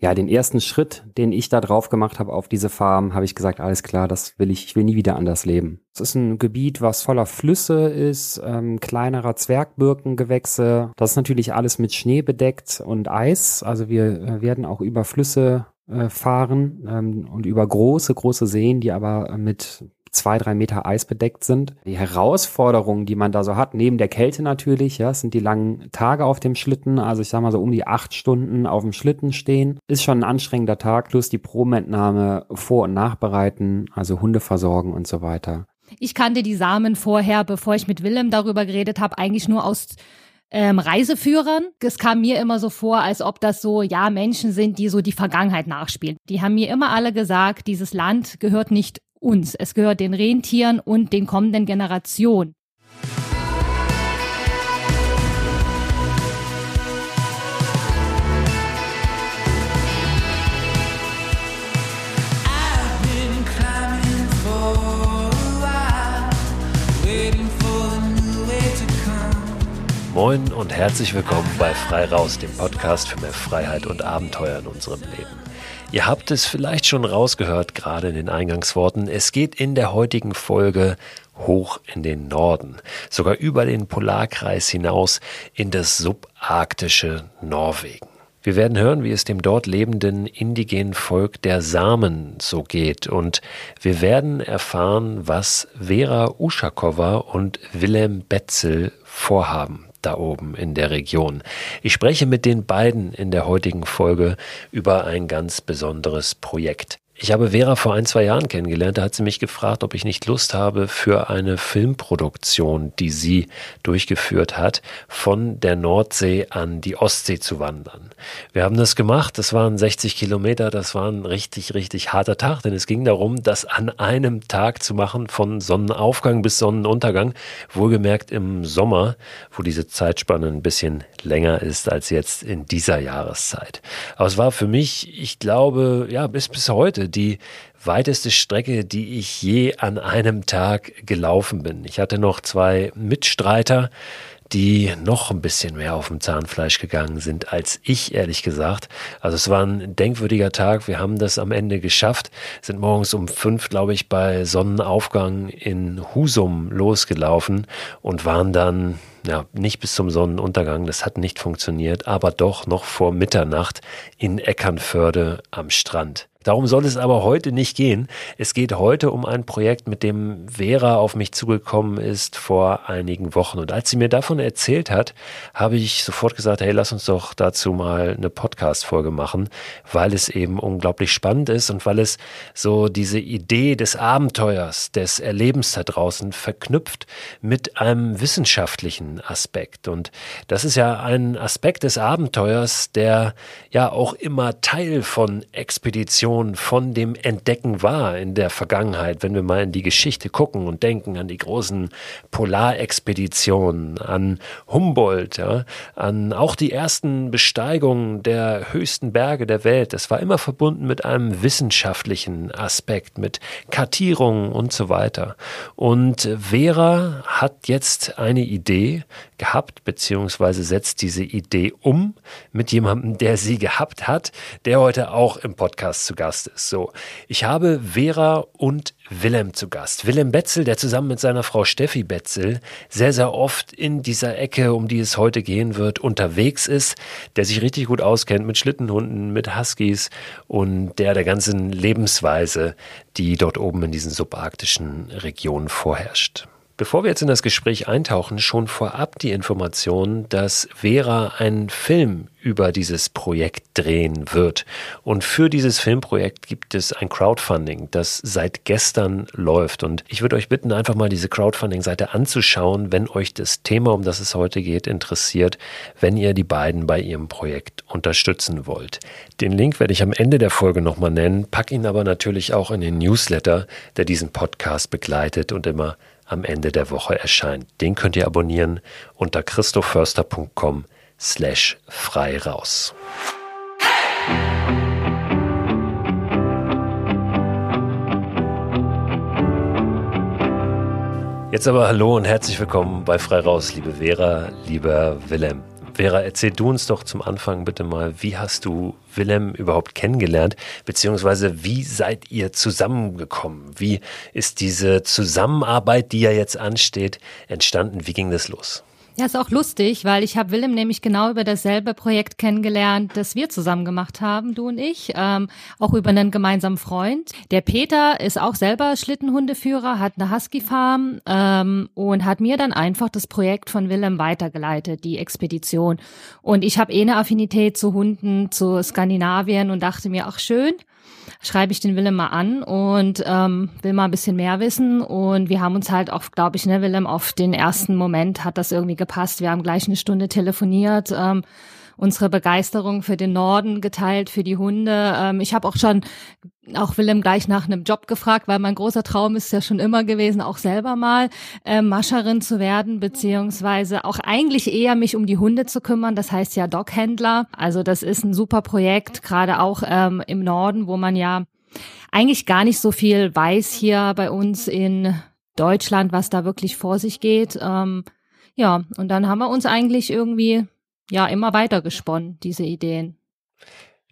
ja, den ersten Schritt, den ich da drauf gemacht habe auf diese Farm, habe ich gesagt, alles klar, das will ich, ich will nie wieder anders leben. Es ist ein Gebiet, was voller Flüsse ist, ähm, kleinerer Zwergbirkengewächse. Das ist natürlich alles mit Schnee bedeckt und Eis. Also wir äh, werden auch über Flüsse äh, fahren ähm, und über große, große Seen, die aber mit zwei, drei Meter Eis bedeckt sind. Die Herausforderungen, die man da so hat, neben der Kälte natürlich, ja, sind die langen Tage auf dem Schlitten, also ich sag mal so um die acht Stunden auf dem Schlitten stehen, ist schon ein anstrengender Tag, plus die Promentnahme vor- und nachbereiten, also Hunde versorgen und so weiter. Ich kannte die Samen vorher, bevor ich mit Willem darüber geredet habe, eigentlich nur aus ähm, Reiseführern. Es kam mir immer so vor, als ob das so, ja, Menschen sind, die so die Vergangenheit nachspielen. Die haben mir immer alle gesagt, dieses Land gehört nicht uns. Es gehört den Rentieren und den kommenden Generationen. Moin und herzlich willkommen bei Frei Raus, dem Podcast für mehr Freiheit und Abenteuer in unserem Leben. Ihr habt es vielleicht schon rausgehört, gerade in den Eingangsworten. Es geht in der heutigen Folge hoch in den Norden, sogar über den Polarkreis hinaus in das subarktische Norwegen. Wir werden hören, wie es dem dort lebenden indigenen Volk der Samen so geht und wir werden erfahren, was Vera Uschakova und Willem Betzel vorhaben da oben in der Region. Ich spreche mit den beiden in der heutigen Folge über ein ganz besonderes Projekt. Ich habe Vera vor ein, zwei Jahren kennengelernt. Da hat sie mich gefragt, ob ich nicht Lust habe, für eine Filmproduktion, die sie durchgeführt hat, von der Nordsee an die Ostsee zu wandern. Wir haben das gemacht. Das waren 60 Kilometer. Das war ein richtig, richtig harter Tag, denn es ging darum, das an einem Tag zu machen, von Sonnenaufgang bis Sonnenuntergang. Wohlgemerkt im Sommer, wo diese Zeitspanne ein bisschen länger ist als jetzt in dieser Jahreszeit. Aber es war für mich, ich glaube, ja, bis, bis heute die weiteste Strecke, die ich je an einem Tag gelaufen bin. Ich hatte noch zwei Mitstreiter, die noch ein bisschen mehr auf dem Zahnfleisch gegangen sind als ich, ehrlich gesagt. Also es war ein denkwürdiger Tag. Wir haben das am Ende geschafft, sind morgens um fünf, glaube ich, bei Sonnenaufgang in Husum losgelaufen und waren dann ja, nicht bis zum Sonnenuntergang, das hat nicht funktioniert, aber doch noch vor Mitternacht in Eckernförde am Strand. Darum soll es aber heute nicht gehen. Es geht heute um ein Projekt, mit dem Vera auf mich zugekommen ist vor einigen Wochen. Und als sie mir davon erzählt hat, habe ich sofort gesagt, hey, lass uns doch dazu mal eine Podcast-Folge machen, weil es eben unglaublich spannend ist und weil es so diese Idee des Abenteuers, des Erlebens da draußen verknüpft mit einem wissenschaftlichen Aspekt. Und das ist ja ein Aspekt des Abenteuers, der ja auch immer Teil von Expeditionen Inspiration von dem Entdecken war in der Vergangenheit, wenn wir mal in die Geschichte gucken und denken an die großen Polarexpeditionen, an Humboldt, ja, an auch die ersten Besteigungen der höchsten Berge der Welt. Das war immer verbunden mit einem wissenschaftlichen Aspekt, mit Kartierungen und so weiter. Und Vera hat jetzt eine Idee gehabt, beziehungsweise setzt diese Idee um mit jemandem, der sie gehabt hat, der heute auch im Podcast zu Gast ist. So, ich habe Vera und Willem zu Gast. Willem Betzel, der zusammen mit seiner Frau Steffi Betzel sehr, sehr oft in dieser Ecke, um die es heute gehen wird, unterwegs ist, der sich richtig gut auskennt mit Schlittenhunden, mit Huskies und der der ganzen Lebensweise, die dort oben in diesen subarktischen Regionen vorherrscht. Bevor wir jetzt in das Gespräch eintauchen, schon vorab die Information, dass Vera einen Film über dieses Projekt drehen wird. Und für dieses Filmprojekt gibt es ein Crowdfunding, das seit gestern läuft. Und ich würde euch bitten, einfach mal diese Crowdfunding-Seite anzuschauen, wenn euch das Thema, um das es heute geht, interessiert, wenn ihr die beiden bei ihrem Projekt unterstützen wollt. Den Link werde ich am Ende der Folge nochmal nennen, pack ihn aber natürlich auch in den Newsletter, der diesen Podcast begleitet und immer am Ende der Woche erscheint. Den könnt ihr abonnieren unter christoförster.com slash frei raus. Jetzt aber hallo und herzlich willkommen bei Frei Raus, liebe Vera, lieber Willem. Vera, erzähl du uns doch zum Anfang bitte mal, wie hast du Willem überhaupt kennengelernt, beziehungsweise wie seid ihr zusammengekommen? Wie ist diese Zusammenarbeit, die ja jetzt ansteht, entstanden? Wie ging das los? Ja, ist auch lustig, weil ich habe Willem nämlich genau über dasselbe Projekt kennengelernt, das wir zusammen gemacht haben, du und ich, ähm, auch über einen gemeinsamen Freund. Der Peter ist auch selber Schlittenhundeführer, hat eine Husky-Farm ähm, und hat mir dann einfach das Projekt von Willem weitergeleitet, die Expedition. Und ich habe eh eine Affinität zu Hunden, zu Skandinavien und dachte mir, ach schön, schreibe ich den Willem mal an und ähm, will mal ein bisschen mehr wissen. Und wir haben uns halt auch, glaube ich, ne, Willem, auf den ersten Moment hat das irgendwie gepasst. Wir haben gleich eine Stunde telefoniert. Ähm, unsere Begeisterung für den Norden geteilt, für die Hunde. Ähm, ich habe auch schon auch Willem gleich nach einem Job gefragt, weil mein großer Traum ist ja schon immer gewesen, auch selber mal äh, Mascherin zu werden, beziehungsweise auch eigentlich eher mich um die Hunde zu kümmern. Das heißt ja Doghändler. Also das ist ein super Projekt, gerade auch ähm, im Norden, wo man ja eigentlich gar nicht so viel weiß hier bei uns in Deutschland, was da wirklich vor sich geht. Ähm, ja, und dann haben wir uns eigentlich irgendwie ja immer weiter gesponnen, diese Ideen.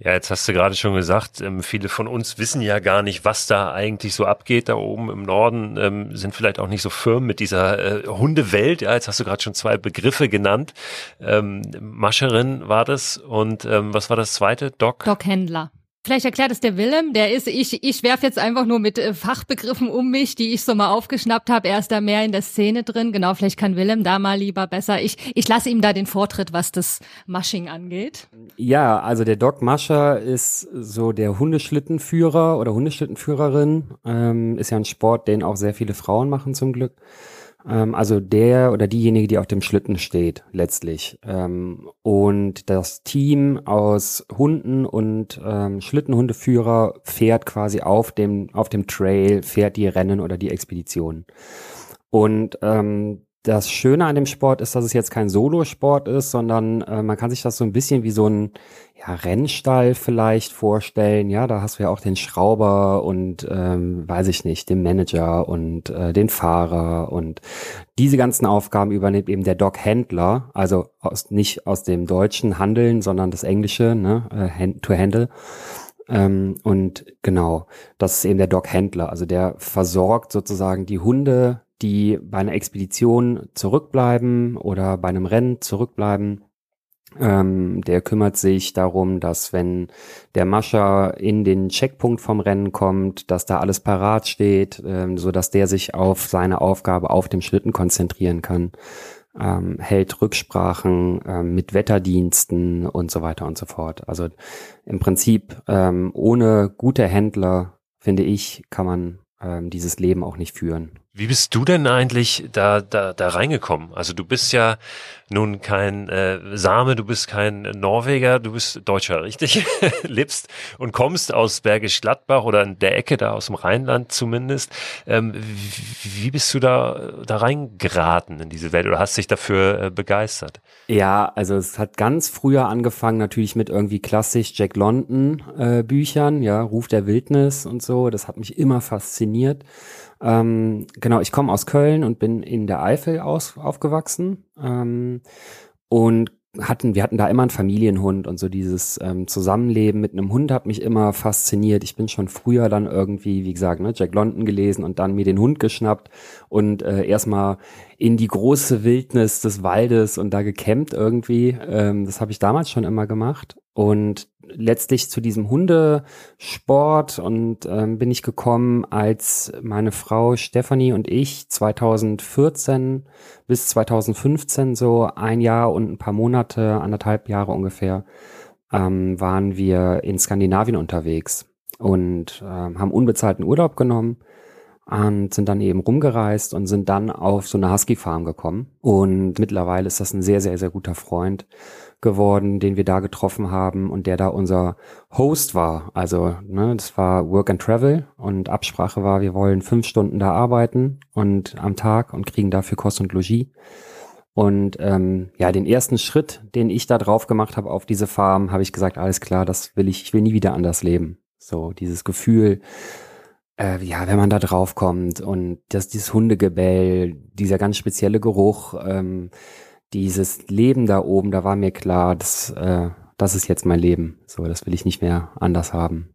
Ja, jetzt hast du gerade schon gesagt, ähm, viele von uns wissen ja gar nicht, was da eigentlich so abgeht. Da oben im Norden ähm, sind vielleicht auch nicht so firm mit dieser äh, Hundewelt. Ja, jetzt hast du gerade schon zwei Begriffe genannt. Ähm, Mascherin war das und was war das zweite? Doc? Doc-Händler. Vielleicht erklärt es der Willem, der ist, ich, ich werfe jetzt einfach nur mit äh, Fachbegriffen um mich, die ich so mal aufgeschnappt habe. Er ist da mehr in der Szene drin. Genau, vielleicht kann Willem da mal lieber besser. Ich, ich lasse ihm da den Vortritt, was das Mushing angeht. Ja, also der Doc Mascher ist so der Hundeschlittenführer oder Hundeschlittenführerin. Ähm, ist ja ein Sport, den auch sehr viele Frauen machen zum Glück. Ähm, also der oder diejenige, die auf dem Schlitten steht, letztlich. Ähm, und das Team aus Hunden und ähm, Schlittenhundeführer fährt quasi auf dem, auf dem Trail, fährt die Rennen oder die Expeditionen. Und ähm, das Schöne an dem Sport ist, dass es jetzt kein Solosport ist, sondern äh, man kann sich das so ein bisschen wie so ein ja, Rennstall vielleicht vorstellen. Ja, da hast du ja auch den Schrauber und ähm, weiß ich nicht, den Manager und äh, den Fahrer und diese ganzen Aufgaben übernimmt eben der Dog-Händler, also aus, nicht aus dem deutschen Handeln, sondern das englische, ne, äh, to handle. Ähm, und genau, das ist eben der Dog-Händler, also der versorgt sozusagen die Hunde die bei einer Expedition zurückbleiben oder bei einem Rennen zurückbleiben. Ähm, der kümmert sich darum, dass wenn der Mascher in den Checkpunkt vom Rennen kommt, dass da alles parat steht, ähm, so dass der sich auf seine Aufgabe auf dem Schlitten konzentrieren kann, ähm, hält Rücksprachen ähm, mit Wetterdiensten und so weiter und so fort. Also im Prinzip ähm, ohne gute Händler finde ich kann man ähm, dieses Leben auch nicht führen. Wie bist du denn eigentlich da, da, da reingekommen? Also du bist ja nun kein äh, Same, du bist kein Norweger, du bist Deutscher, richtig? Lebst und kommst aus Bergisch Gladbach oder in der Ecke da aus dem Rheinland zumindest. Ähm, wie, bist du da, da reingeraten in diese Welt oder hast dich dafür äh, begeistert? Ja, also es hat ganz früher angefangen natürlich mit irgendwie klassisch Jack London äh, Büchern, ja, Ruf der Wildnis und so. Das hat mich immer fasziniert. Ähm, genau, ich komme aus Köln und bin in der Eifel aus, aufgewachsen. Ähm, und hatten, wir hatten da immer einen Familienhund und so dieses ähm, Zusammenleben mit einem Hund hat mich immer fasziniert. Ich bin schon früher dann irgendwie, wie gesagt, ne, Jack London gelesen und dann mir den Hund geschnappt und äh, erstmal in die große Wildnis des Waldes und da gecampt irgendwie. Ähm, das habe ich damals schon immer gemacht. Und letztlich zu diesem Hundesport und ähm, bin ich gekommen, als meine Frau Stephanie und ich 2014 bis 2015 so ein Jahr und ein paar Monate, anderthalb Jahre ungefähr, ähm, waren wir in Skandinavien unterwegs und ähm, haben unbezahlten Urlaub genommen und sind dann eben rumgereist und sind dann auf so eine Husky-Farm gekommen. Und mittlerweile ist das ein sehr, sehr, sehr guter Freund geworden, den wir da getroffen haben und der da unser Host war. Also, ne, das war Work and Travel und Absprache war, wir wollen fünf Stunden da arbeiten und am Tag und kriegen dafür Kost und Logis. Und ähm, ja, den ersten Schritt, den ich da drauf gemacht habe auf diese Farm, habe ich gesagt, alles klar, das will ich, ich will nie wieder anders leben. So, dieses Gefühl, äh, ja, wenn man da drauf kommt und das, dieses Hundegebell, dieser ganz spezielle Geruch, ähm, dieses Leben da oben, da war mir klar, das, äh, das ist jetzt mein Leben. So, das will ich nicht mehr anders haben.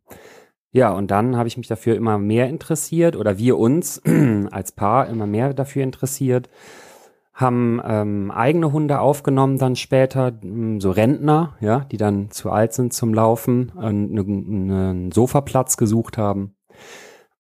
Ja, und dann habe ich mich dafür immer mehr interessiert oder wir uns als Paar immer mehr dafür interessiert, haben ähm, eigene Hunde aufgenommen dann später, hm, so Rentner, ja, die dann zu alt sind zum Laufen und einen, einen Sofaplatz gesucht haben.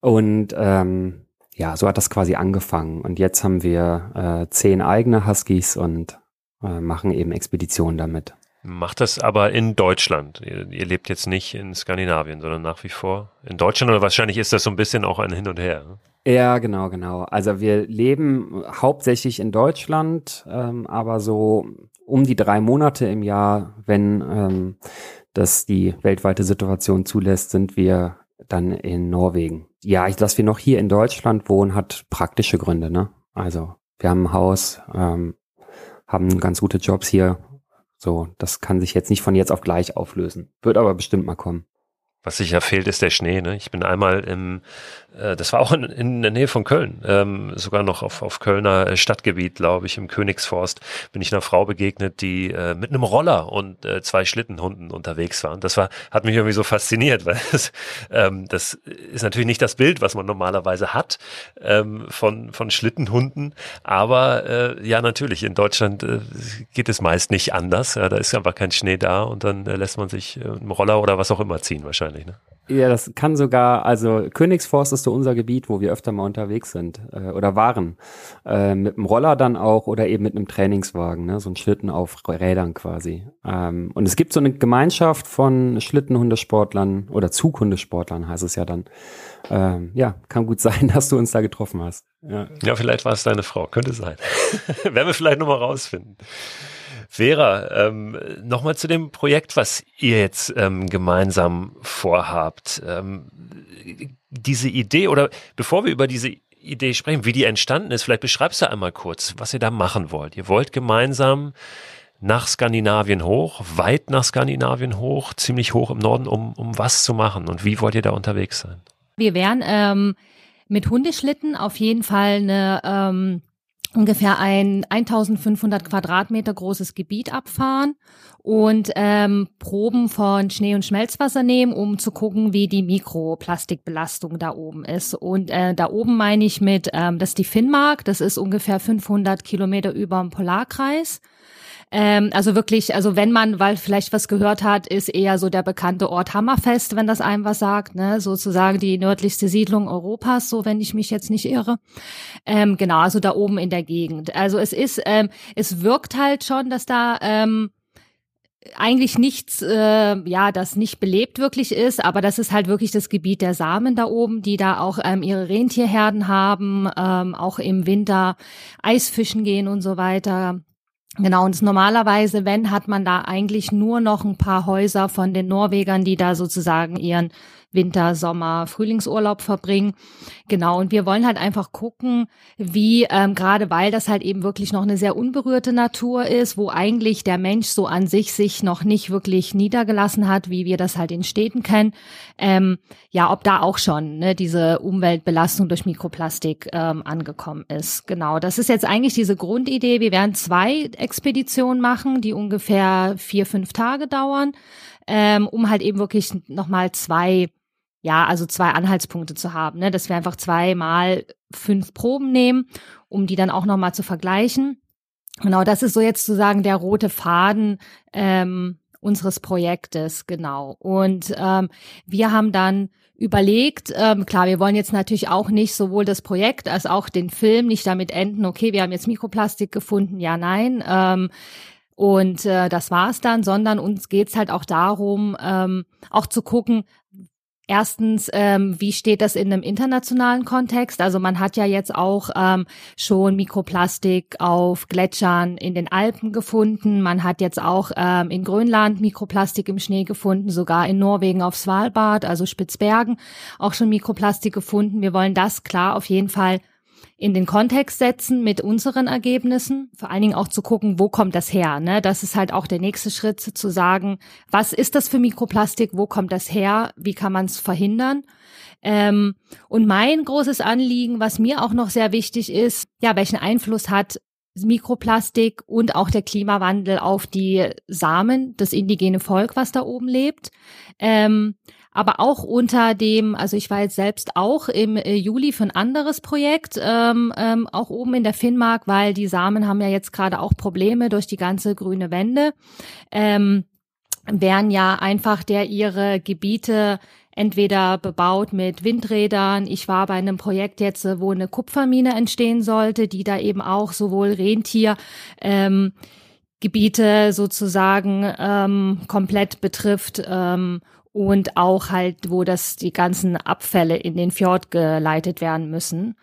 Und ähm, ja, so hat das quasi angefangen. Und jetzt haben wir äh, zehn eigene Huskies und äh, machen eben Expeditionen damit. Macht das aber in Deutschland. Ihr, ihr, lebt jetzt nicht in Skandinavien, sondern nach wie vor in Deutschland oder wahrscheinlich ist das so ein bisschen auch ein Hin und Her. Ne? Ja, genau, genau. Also wir leben hauptsächlich in Deutschland, ähm, aber so um die drei Monate im Jahr, wenn ähm, das die weltweite Situation zulässt, sind wir dann in Norwegen. Ja, dass wir noch hier in Deutschland wohnen, hat praktische Gründe. Ne? Also wir haben ein Haus, ähm, haben ganz gute Jobs hier. So, das kann sich jetzt nicht von jetzt auf gleich auflösen. Wird aber bestimmt mal kommen. Was sicher fehlt, ist der Schnee. Ne? Ich bin einmal im, das war auch in, in der Nähe von Köln, ähm, sogar noch auf, auf Kölner äh, Stadtgebiet, glaube ich, im Königsforst, bin ich einer Frau begegnet, die äh, mit einem Roller und äh, zwei Schlittenhunden unterwegs waren. Das war, hat mich irgendwie so fasziniert, weil das, ähm, das ist natürlich nicht das Bild, was man normalerweise hat ähm, von, von Schlittenhunden, aber äh, ja, natürlich, in Deutschland äh, geht es meist nicht anders. Ja, da ist einfach kein Schnee da und dann äh, lässt man sich äh, einen Roller oder was auch immer ziehen wahrscheinlich wahrscheinlich, ne? Ja, das kann sogar, also Königsforst ist so unser Gebiet, wo wir öfter mal unterwegs sind äh, oder waren. Äh, mit dem Roller dann auch oder eben mit einem Trainingswagen, ne? so ein Schlitten auf Rädern quasi. Ähm, und es gibt so eine Gemeinschaft von Schlittenhundesportlern oder Zughundesportlern heißt es ja dann. Ähm, ja, kann gut sein, dass du uns da getroffen hast. Ja, ja vielleicht war es deine Frau, könnte sein. Werden wir vielleicht nochmal rausfinden. Vera, ähm, nochmal zu dem Projekt, was ihr jetzt ähm, gemeinsam vorhabt. Ähm, diese Idee oder bevor wir über diese Idee sprechen, wie die entstanden ist, vielleicht beschreibst du einmal kurz, was ihr da machen wollt. Ihr wollt gemeinsam nach Skandinavien hoch, weit nach Skandinavien hoch, ziemlich hoch im Norden, um, um was zu machen und wie wollt ihr da unterwegs sein? Wir werden ähm, mit Hundeschlitten auf jeden Fall eine ähm, ungefähr ein 1500 Quadratmeter großes Gebiet abfahren und ähm, Proben von Schnee und Schmelzwasser nehmen, um zu gucken, wie die Mikroplastikbelastung da oben ist. Und äh, da oben meine ich mit, ähm, das ist die Finnmark, das ist ungefähr 500 Kilometer über dem Polarkreis. Ähm, also wirklich, also wenn man, weil vielleicht was gehört hat, ist eher so der bekannte Ort Hammerfest, wenn das einem was sagt, ne? sozusagen die nördlichste Siedlung Europas, so wenn ich mich jetzt nicht irre. Ähm, genau, also da oben in der Gegend. Also es ist, ähm, es wirkt halt schon, dass da ähm, eigentlich nichts, äh, ja, das nicht belebt wirklich ist, aber das ist halt wirklich das Gebiet der Samen da oben, die da auch ähm, ihre Rentierherden haben, ähm, auch im Winter Eisfischen gehen und so weiter. Genau, und normalerweise, wenn, hat man da eigentlich nur noch ein paar Häuser von den Norwegern, die da sozusagen ihren Winter, Sommer, Frühlingsurlaub verbringen. Genau, und wir wollen halt einfach gucken, wie, ähm, gerade weil das halt eben wirklich noch eine sehr unberührte Natur ist, wo eigentlich der Mensch so an sich sich noch nicht wirklich niedergelassen hat, wie wir das halt in Städten kennen, ähm, ja, ob da auch schon ne, diese Umweltbelastung durch Mikroplastik ähm, angekommen ist. Genau, das ist jetzt eigentlich diese Grundidee. Wir werden zwei Expeditionen machen, die ungefähr vier, fünf Tage dauern, ähm, um halt eben wirklich nochmal zwei ja, also zwei Anhaltspunkte zu haben, ne? dass wir einfach zweimal fünf Proben nehmen, um die dann auch nochmal zu vergleichen. Genau, das ist so jetzt sozusagen der rote Faden ähm, unseres Projektes, genau. Und ähm, wir haben dann überlegt, ähm, klar, wir wollen jetzt natürlich auch nicht sowohl das Projekt als auch den Film nicht damit enden, okay, wir haben jetzt Mikroplastik gefunden, ja, nein. Ähm, und äh, das war's dann, sondern uns geht's halt auch darum, ähm, auch zu gucken, Erstens, ähm, wie steht das in einem internationalen Kontext? Also man hat ja jetzt auch ähm, schon Mikroplastik auf Gletschern in den Alpen gefunden. Man hat jetzt auch ähm, in Grönland Mikroplastik im Schnee gefunden, sogar in Norwegen auf Svalbard, also Spitzbergen, auch schon Mikroplastik gefunden. Wir wollen das klar auf jeden Fall in den Kontext setzen mit unseren Ergebnissen, vor allen Dingen auch zu gucken, wo kommt das her. Ne? Das ist halt auch der nächste Schritt, zu sagen, was ist das für Mikroplastik, wo kommt das her, wie kann man es verhindern. Ähm, und mein großes Anliegen, was mir auch noch sehr wichtig ist, ja, welchen Einfluss hat Mikroplastik und auch der Klimawandel auf die Samen, das indigene Volk, was da oben lebt. Ähm, aber auch unter dem, also ich war jetzt selbst auch im äh, Juli für ein anderes Projekt, ähm, ähm, auch oben in der Finnmark, weil die Samen haben ja jetzt gerade auch Probleme durch die ganze grüne Wende. Ähm, werden ja einfach der ihre Gebiete entweder bebaut mit Windrädern. Ich war bei einem Projekt jetzt, wo eine Kupfermine entstehen sollte, die da eben auch sowohl Rentier ähm, Gebiete sozusagen ähm, komplett betrifft ähm, und auch halt, wo das die ganzen Abfälle in den Fjord geleitet werden müssen.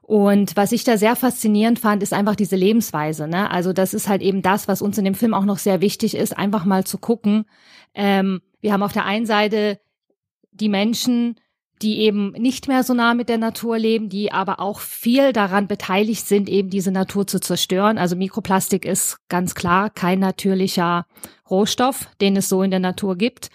Und was ich da sehr faszinierend fand, ist einfach diese Lebensweise. Ne? Also das ist halt eben das, was uns in dem Film auch noch sehr wichtig ist, einfach mal zu gucken. Ähm, wir haben auf der einen Seite die Menschen, die eben nicht mehr so nah mit der Natur leben, die aber auch viel daran beteiligt sind, eben diese Natur zu zerstören. Also Mikroplastik ist ganz klar kein natürlicher Rohstoff, den es so in der Natur gibt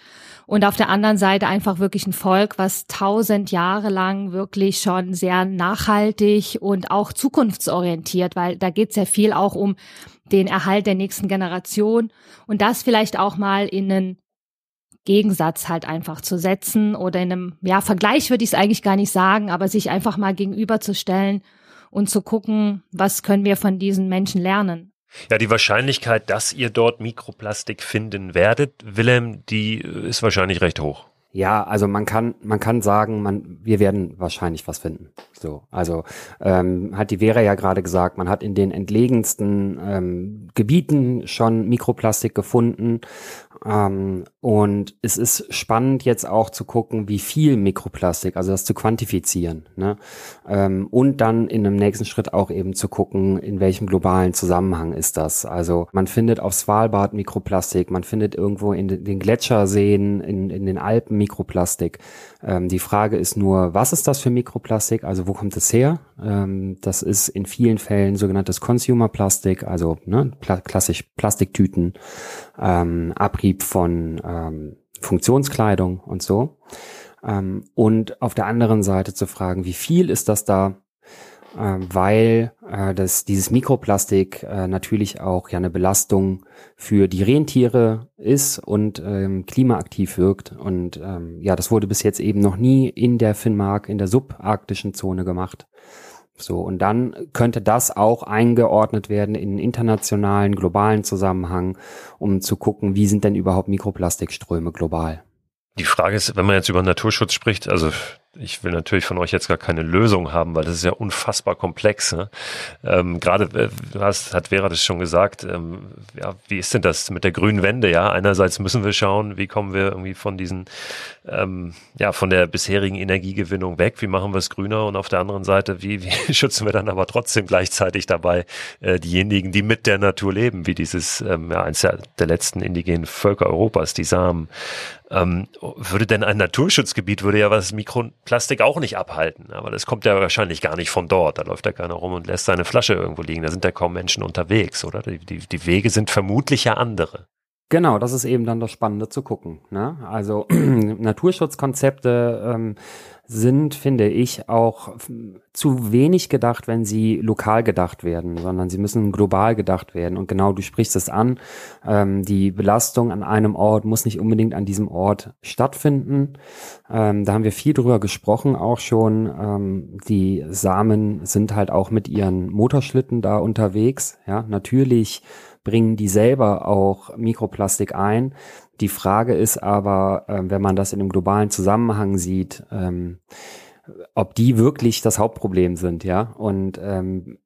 und auf der anderen Seite einfach wirklich ein Volk, was tausend Jahre lang wirklich schon sehr nachhaltig und auch zukunftsorientiert, weil da geht es ja viel auch um den Erhalt der nächsten Generation und das vielleicht auch mal in einen Gegensatz halt einfach zu setzen oder in einem, ja, Vergleich würde ich es eigentlich gar nicht sagen, aber sich einfach mal gegenüberzustellen und zu gucken, was können wir von diesen Menschen lernen. Ja, die Wahrscheinlichkeit, dass ihr dort Mikroplastik finden werdet, Willem, die ist wahrscheinlich recht hoch. Ja, also man kann, man kann sagen, man, wir werden wahrscheinlich was finden. So, also ähm, hat die Vera ja gerade gesagt, man hat in den entlegensten ähm, Gebieten schon Mikroplastik gefunden. Ähm, und es ist spannend jetzt auch zu gucken, wie viel Mikroplastik, also das zu quantifizieren. Ne? Ähm, und dann in einem nächsten Schritt auch eben zu gucken, in welchem globalen Zusammenhang ist das. Also man findet auf Svalbard Mikroplastik, man findet irgendwo in den Gletscherseen, in, in den Alpen Mikroplastik. Ähm, die Frage ist nur, was ist das für Mikroplastik? Also wo kommt es her? Ähm, das ist in vielen Fällen sogenanntes Consumer Plastik, also ne, pla klassisch Plastiktüten, ähm, Abrieb von ähm, Funktionskleidung und so. Ähm, und auf der anderen Seite zu fragen, wie viel ist das da? Äh, weil äh, das, dieses Mikroplastik äh, natürlich auch ja eine Belastung für die Rentiere ist und ähm, klimaaktiv wirkt. Und ähm, ja, das wurde bis jetzt eben noch nie in der Finnmark, in der subarktischen Zone gemacht. So, und dann könnte das auch eingeordnet werden in internationalen, globalen Zusammenhang, um zu gucken, wie sind denn überhaupt Mikroplastikströme global. Die Frage ist, wenn man jetzt über Naturschutz spricht, also ich will natürlich von euch jetzt gar keine Lösung haben, weil das ist ja unfassbar komplex. Ne? Ähm, Gerade äh, hat Vera das schon gesagt, ähm, ja, wie ist denn das mit der grünen Wende? Ja, einerseits müssen wir schauen, wie kommen wir irgendwie von diesen, ähm, ja, von der bisherigen Energiegewinnung weg, wie machen wir es grüner und auf der anderen Seite, wie, wie schützen wir dann aber trotzdem gleichzeitig dabei äh, diejenigen, die mit der Natur leben, wie dieses, ähm, ja, eins der, der letzten indigenen Völker Europas, die Samen. Ähm, würde denn ein Naturschutzgebiet, würde ja was Mikroplastik auch nicht abhalten, aber das kommt ja wahrscheinlich gar nicht von dort. Da läuft ja keiner rum und lässt seine Flasche irgendwo liegen. Da sind ja kaum Menschen unterwegs, oder? Die, die, die Wege sind vermutlich ja andere. Genau, das ist eben dann das Spannende zu gucken. Ne? Also Naturschutzkonzepte ähm, sind, finde ich, auch zu wenig gedacht, wenn sie lokal gedacht werden, sondern sie müssen global gedacht werden. Und genau, du sprichst es an, ähm, die Belastung an einem Ort muss nicht unbedingt an diesem Ort stattfinden. Ähm, da haben wir viel drüber gesprochen, auch schon. Ähm, die Samen sind halt auch mit ihren Motorschlitten da unterwegs. Ja, natürlich bringen die selber auch Mikroplastik ein. Die Frage ist aber, äh, wenn man das in einem globalen Zusammenhang sieht, ähm, ob die wirklich das Hauptproblem sind, ja. Und ähm,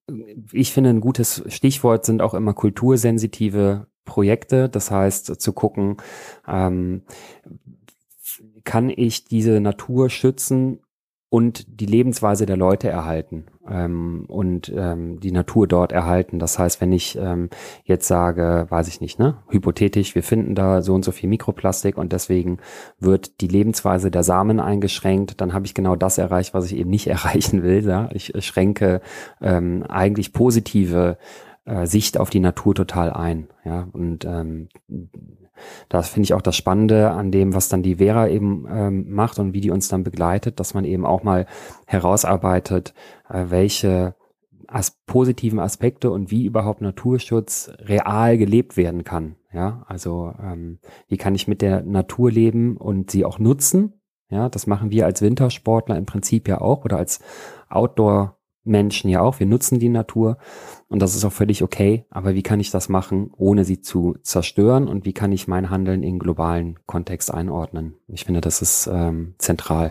ich finde, ein gutes Stichwort sind auch immer kultursensitive Projekte. Das heißt, zu gucken, ähm, kann ich diese Natur schützen und die Lebensweise der Leute erhalten ähm, und ähm, die Natur dort erhalten. Das heißt, wenn ich ähm, jetzt sage, weiß ich nicht, ne, hypothetisch, wir finden da so und so viel Mikroplastik und deswegen wird die Lebensweise der Samen eingeschränkt, dann habe ich genau das erreicht, was ich eben nicht erreichen will. Ja? Ich schränke ähm, eigentlich positive äh, Sicht auf die Natur total ein. Ja, und ähm, das finde ich auch das Spannende an dem, was dann die Vera eben ähm, macht und wie die uns dann begleitet, dass man eben auch mal herausarbeitet, äh, welche as positiven Aspekte und wie überhaupt Naturschutz real gelebt werden kann. Ja, also ähm, wie kann ich mit der Natur leben und sie auch nutzen? Ja, das machen wir als Wintersportler im Prinzip ja auch oder als Outdoor Menschen ja auch. Wir nutzen die Natur und das ist auch völlig okay. Aber wie kann ich das machen, ohne sie zu zerstören? Und wie kann ich mein Handeln in globalen Kontext einordnen? Ich finde, das ist ähm, zentral.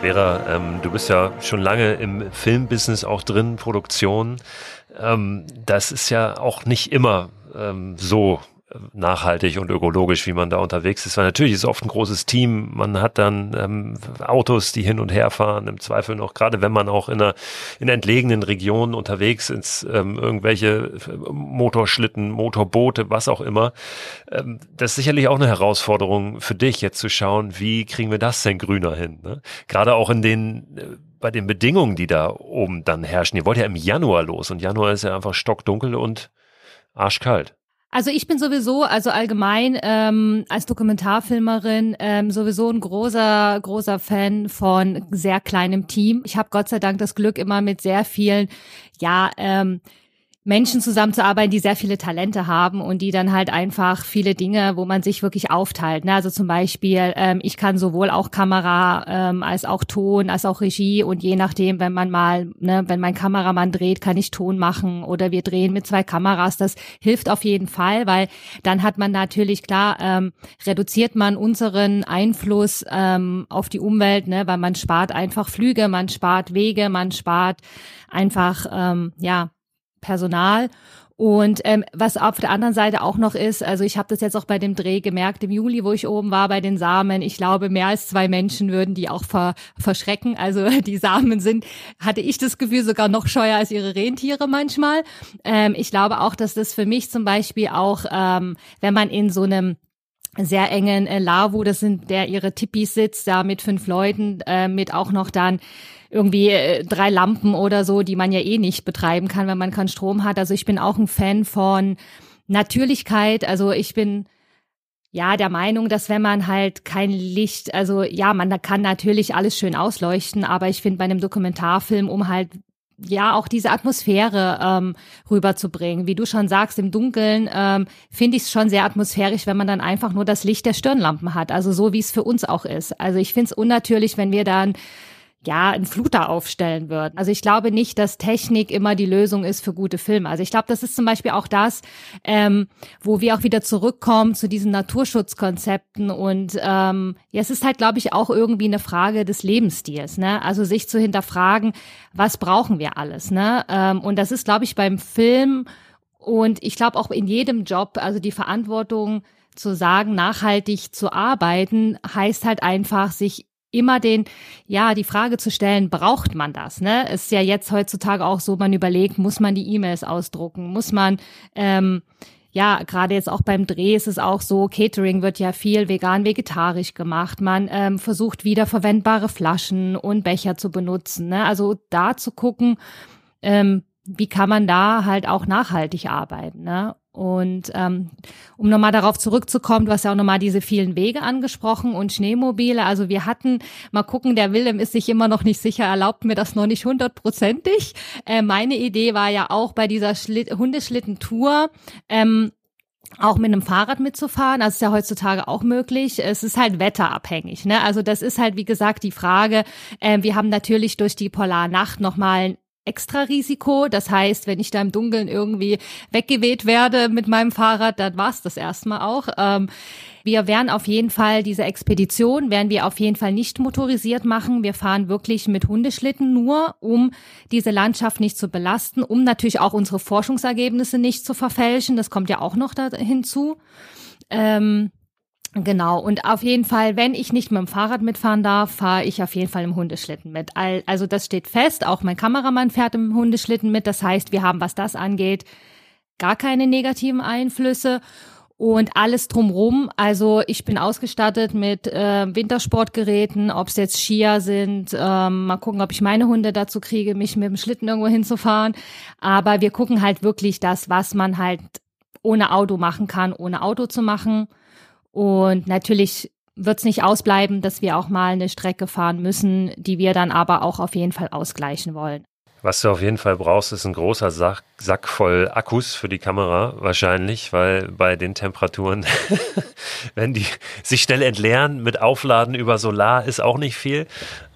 Vera, ähm, du bist ja schon lange im Filmbusiness auch drin, Produktion. Ähm, das ist ja auch nicht immer ähm, so nachhaltig und ökologisch, wie man da unterwegs ist. Weil natürlich ist es oft ein großes Team. Man hat dann ähm, Autos, die hin und her fahren, im Zweifel noch, gerade wenn man auch in einer in entlegenen Regionen unterwegs ist, ähm, irgendwelche äh, Motorschlitten, Motorboote, was auch immer. Ähm, das ist sicherlich auch eine Herausforderung für dich, jetzt zu schauen, wie kriegen wir das denn grüner hin? Ne? Gerade auch in den äh, bei den Bedingungen, die da oben dann herrschen. Ihr wollt ja im Januar los und Januar ist ja einfach stockdunkel und arschkalt. Also ich bin sowieso, also allgemein ähm, als Dokumentarfilmerin ähm, sowieso ein großer, großer Fan von sehr kleinem Team. Ich habe Gott sei Dank das Glück, immer mit sehr vielen, ja, ähm, Menschen zusammenzuarbeiten, die sehr viele Talente haben und die dann halt einfach viele Dinge, wo man sich wirklich aufteilt. Ne? Also zum Beispiel, ähm, ich kann sowohl auch Kamera ähm, als auch Ton, als auch Regie und je nachdem, wenn man mal, ne, wenn mein Kameramann dreht, kann ich Ton machen oder wir drehen mit zwei Kameras. Das hilft auf jeden Fall, weil dann hat man natürlich klar, ähm, reduziert man unseren Einfluss ähm, auf die Umwelt, ne, weil man spart einfach Flüge, man spart Wege, man spart einfach ähm, ja Personal. Und ähm, was auf der anderen Seite auch noch ist, also ich habe das jetzt auch bei dem Dreh gemerkt im Juli, wo ich oben war bei den Samen. Ich glaube, mehr als zwei Menschen würden die auch ver verschrecken. Also die Samen sind, hatte ich das Gefühl, sogar noch scheuer als ihre Rentiere manchmal. Ähm, ich glaube auch, dass das für mich zum Beispiel auch, ähm, wenn man in so einem sehr engen äh, Lavu, das sind der ihre Tippis sitzt, da mit fünf Leuten, äh, mit auch noch dann irgendwie äh, drei Lampen oder so, die man ja eh nicht betreiben kann, wenn man keinen Strom hat. Also ich bin auch ein Fan von Natürlichkeit. Also ich bin ja der Meinung, dass wenn man halt kein Licht, also ja, man kann natürlich alles schön ausleuchten, aber ich finde bei einem Dokumentarfilm, um halt ja auch diese Atmosphäre ähm, rüberzubringen. Wie du schon sagst, im Dunkeln ähm, finde ich es schon sehr atmosphärisch, wenn man dann einfach nur das Licht der Stirnlampen hat. Also so wie es für uns auch ist. Also ich finde es unnatürlich, wenn wir dann ja, einen Fluter aufstellen würden. Also ich glaube nicht, dass Technik immer die Lösung ist für gute Filme. Also ich glaube, das ist zum Beispiel auch das, ähm, wo wir auch wieder zurückkommen zu diesen Naturschutzkonzepten und ähm, ja, es ist halt, glaube ich, auch irgendwie eine Frage des Lebensstils, ne? Also sich zu hinterfragen, was brauchen wir alles, ne? Ähm, und das ist, glaube ich, beim Film und ich glaube auch in jedem Job, also die Verantwortung zu sagen, nachhaltig zu arbeiten, heißt halt einfach, sich immer den, ja, die Frage zu stellen, braucht man das? Ne? Ist ja jetzt heutzutage auch so, man überlegt, muss man die E-Mails ausdrucken? Muss man, ähm, ja, gerade jetzt auch beim Dreh ist es auch so, Catering wird ja viel vegan, vegetarisch gemacht. Man ähm, versucht wiederverwendbare Flaschen und Becher zu benutzen. Ne? Also da zu gucken, ähm, wie kann man da halt auch nachhaltig arbeiten. Ne? Und ähm, um nochmal darauf zurückzukommen, du hast ja auch nochmal diese vielen Wege angesprochen und Schneemobile. Also wir hatten, mal gucken, der Willem ist sich immer noch nicht sicher, erlaubt mir das noch nicht hundertprozentig. Äh, meine Idee war ja auch bei dieser Schlitt Hundeschlittentour, ähm, auch mit einem Fahrrad mitzufahren. Das ist ja heutzutage auch möglich. Es ist halt wetterabhängig. Ne? Also das ist halt, wie gesagt, die Frage. Äh, wir haben natürlich durch die Polarnacht nochmal Extra-Risiko. Das heißt, wenn ich da im Dunkeln irgendwie weggeweht werde mit meinem Fahrrad, dann war's das erstmal auch. Ähm, wir werden auf jeden Fall diese Expedition, werden wir auf jeden Fall nicht motorisiert machen. Wir fahren wirklich mit Hundeschlitten nur, um diese Landschaft nicht zu belasten, um natürlich auch unsere Forschungsergebnisse nicht zu verfälschen. Das kommt ja auch noch da hinzu. Ähm, Genau, und auf jeden Fall, wenn ich nicht mit dem Fahrrad mitfahren darf, fahre ich auf jeden Fall im Hundeschlitten mit. Also das steht fest, auch mein Kameramann fährt im Hundeschlitten mit. Das heißt, wir haben, was das angeht, gar keine negativen Einflüsse. Und alles drumrum, also ich bin ausgestattet mit äh, Wintersportgeräten, ob es jetzt Skier sind, ähm, mal gucken, ob ich meine Hunde dazu kriege, mich mit dem Schlitten irgendwo hinzufahren. Aber wir gucken halt wirklich das, was man halt ohne Auto machen kann, ohne Auto zu machen. Und natürlich wird es nicht ausbleiben, dass wir auch mal eine Strecke fahren müssen, die wir dann aber auch auf jeden Fall ausgleichen wollen. Was du auf jeden Fall brauchst, ist ein großer Sack, Sack voll Akkus für die Kamera wahrscheinlich, weil bei den Temperaturen, wenn die sich schnell entleeren mit Aufladen über Solar, ist auch nicht viel.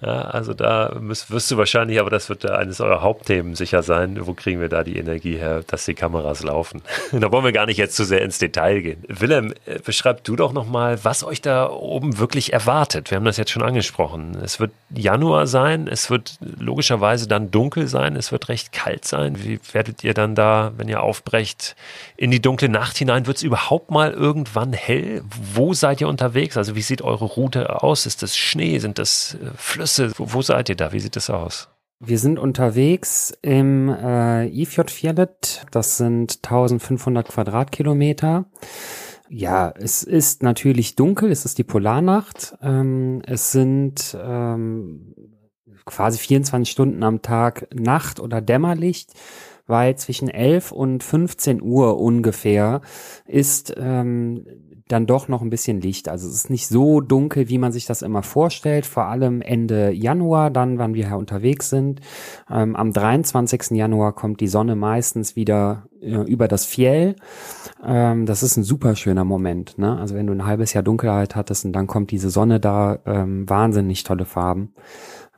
Ja, also da müsst, wirst du wahrscheinlich, aber das wird eines eurer Hauptthemen sicher sein. Wo kriegen wir da die Energie her, dass die Kameras laufen? da wollen wir gar nicht jetzt zu sehr ins Detail gehen. Willem, äh, beschreib du doch nochmal, was euch da oben wirklich erwartet. Wir haben das jetzt schon angesprochen. Es wird Januar sein, es wird logischerweise dann dunkel sein es wird recht kalt sein. Wie werdet ihr dann da, wenn ihr aufbrecht, in die dunkle Nacht hinein? Wird es überhaupt mal irgendwann hell? Wo seid ihr unterwegs? Also wie sieht eure Route aus? Ist das Schnee? Sind das äh, Flüsse? Wo, wo seid ihr da? Wie sieht das aus? Wir sind unterwegs im äh, Ifjordfjellet. Das sind 1500 Quadratkilometer. Ja, es ist natürlich dunkel. Es ist die Polarnacht. Ähm, es sind ähm, quasi 24 Stunden am Tag Nacht- oder Dämmerlicht, weil zwischen 11 und 15 Uhr ungefähr ist ähm, dann doch noch ein bisschen Licht. Also es ist nicht so dunkel, wie man sich das immer vorstellt. Vor allem Ende Januar, dann, wann wir hier unterwegs sind. Ähm, am 23. Januar kommt die Sonne meistens wieder über das Fjell. Ähm, das ist ein super schöner Moment. Ne? Also wenn du ein halbes Jahr Dunkelheit hattest und dann kommt diese Sonne da, ähm, wahnsinnig tolle Farben.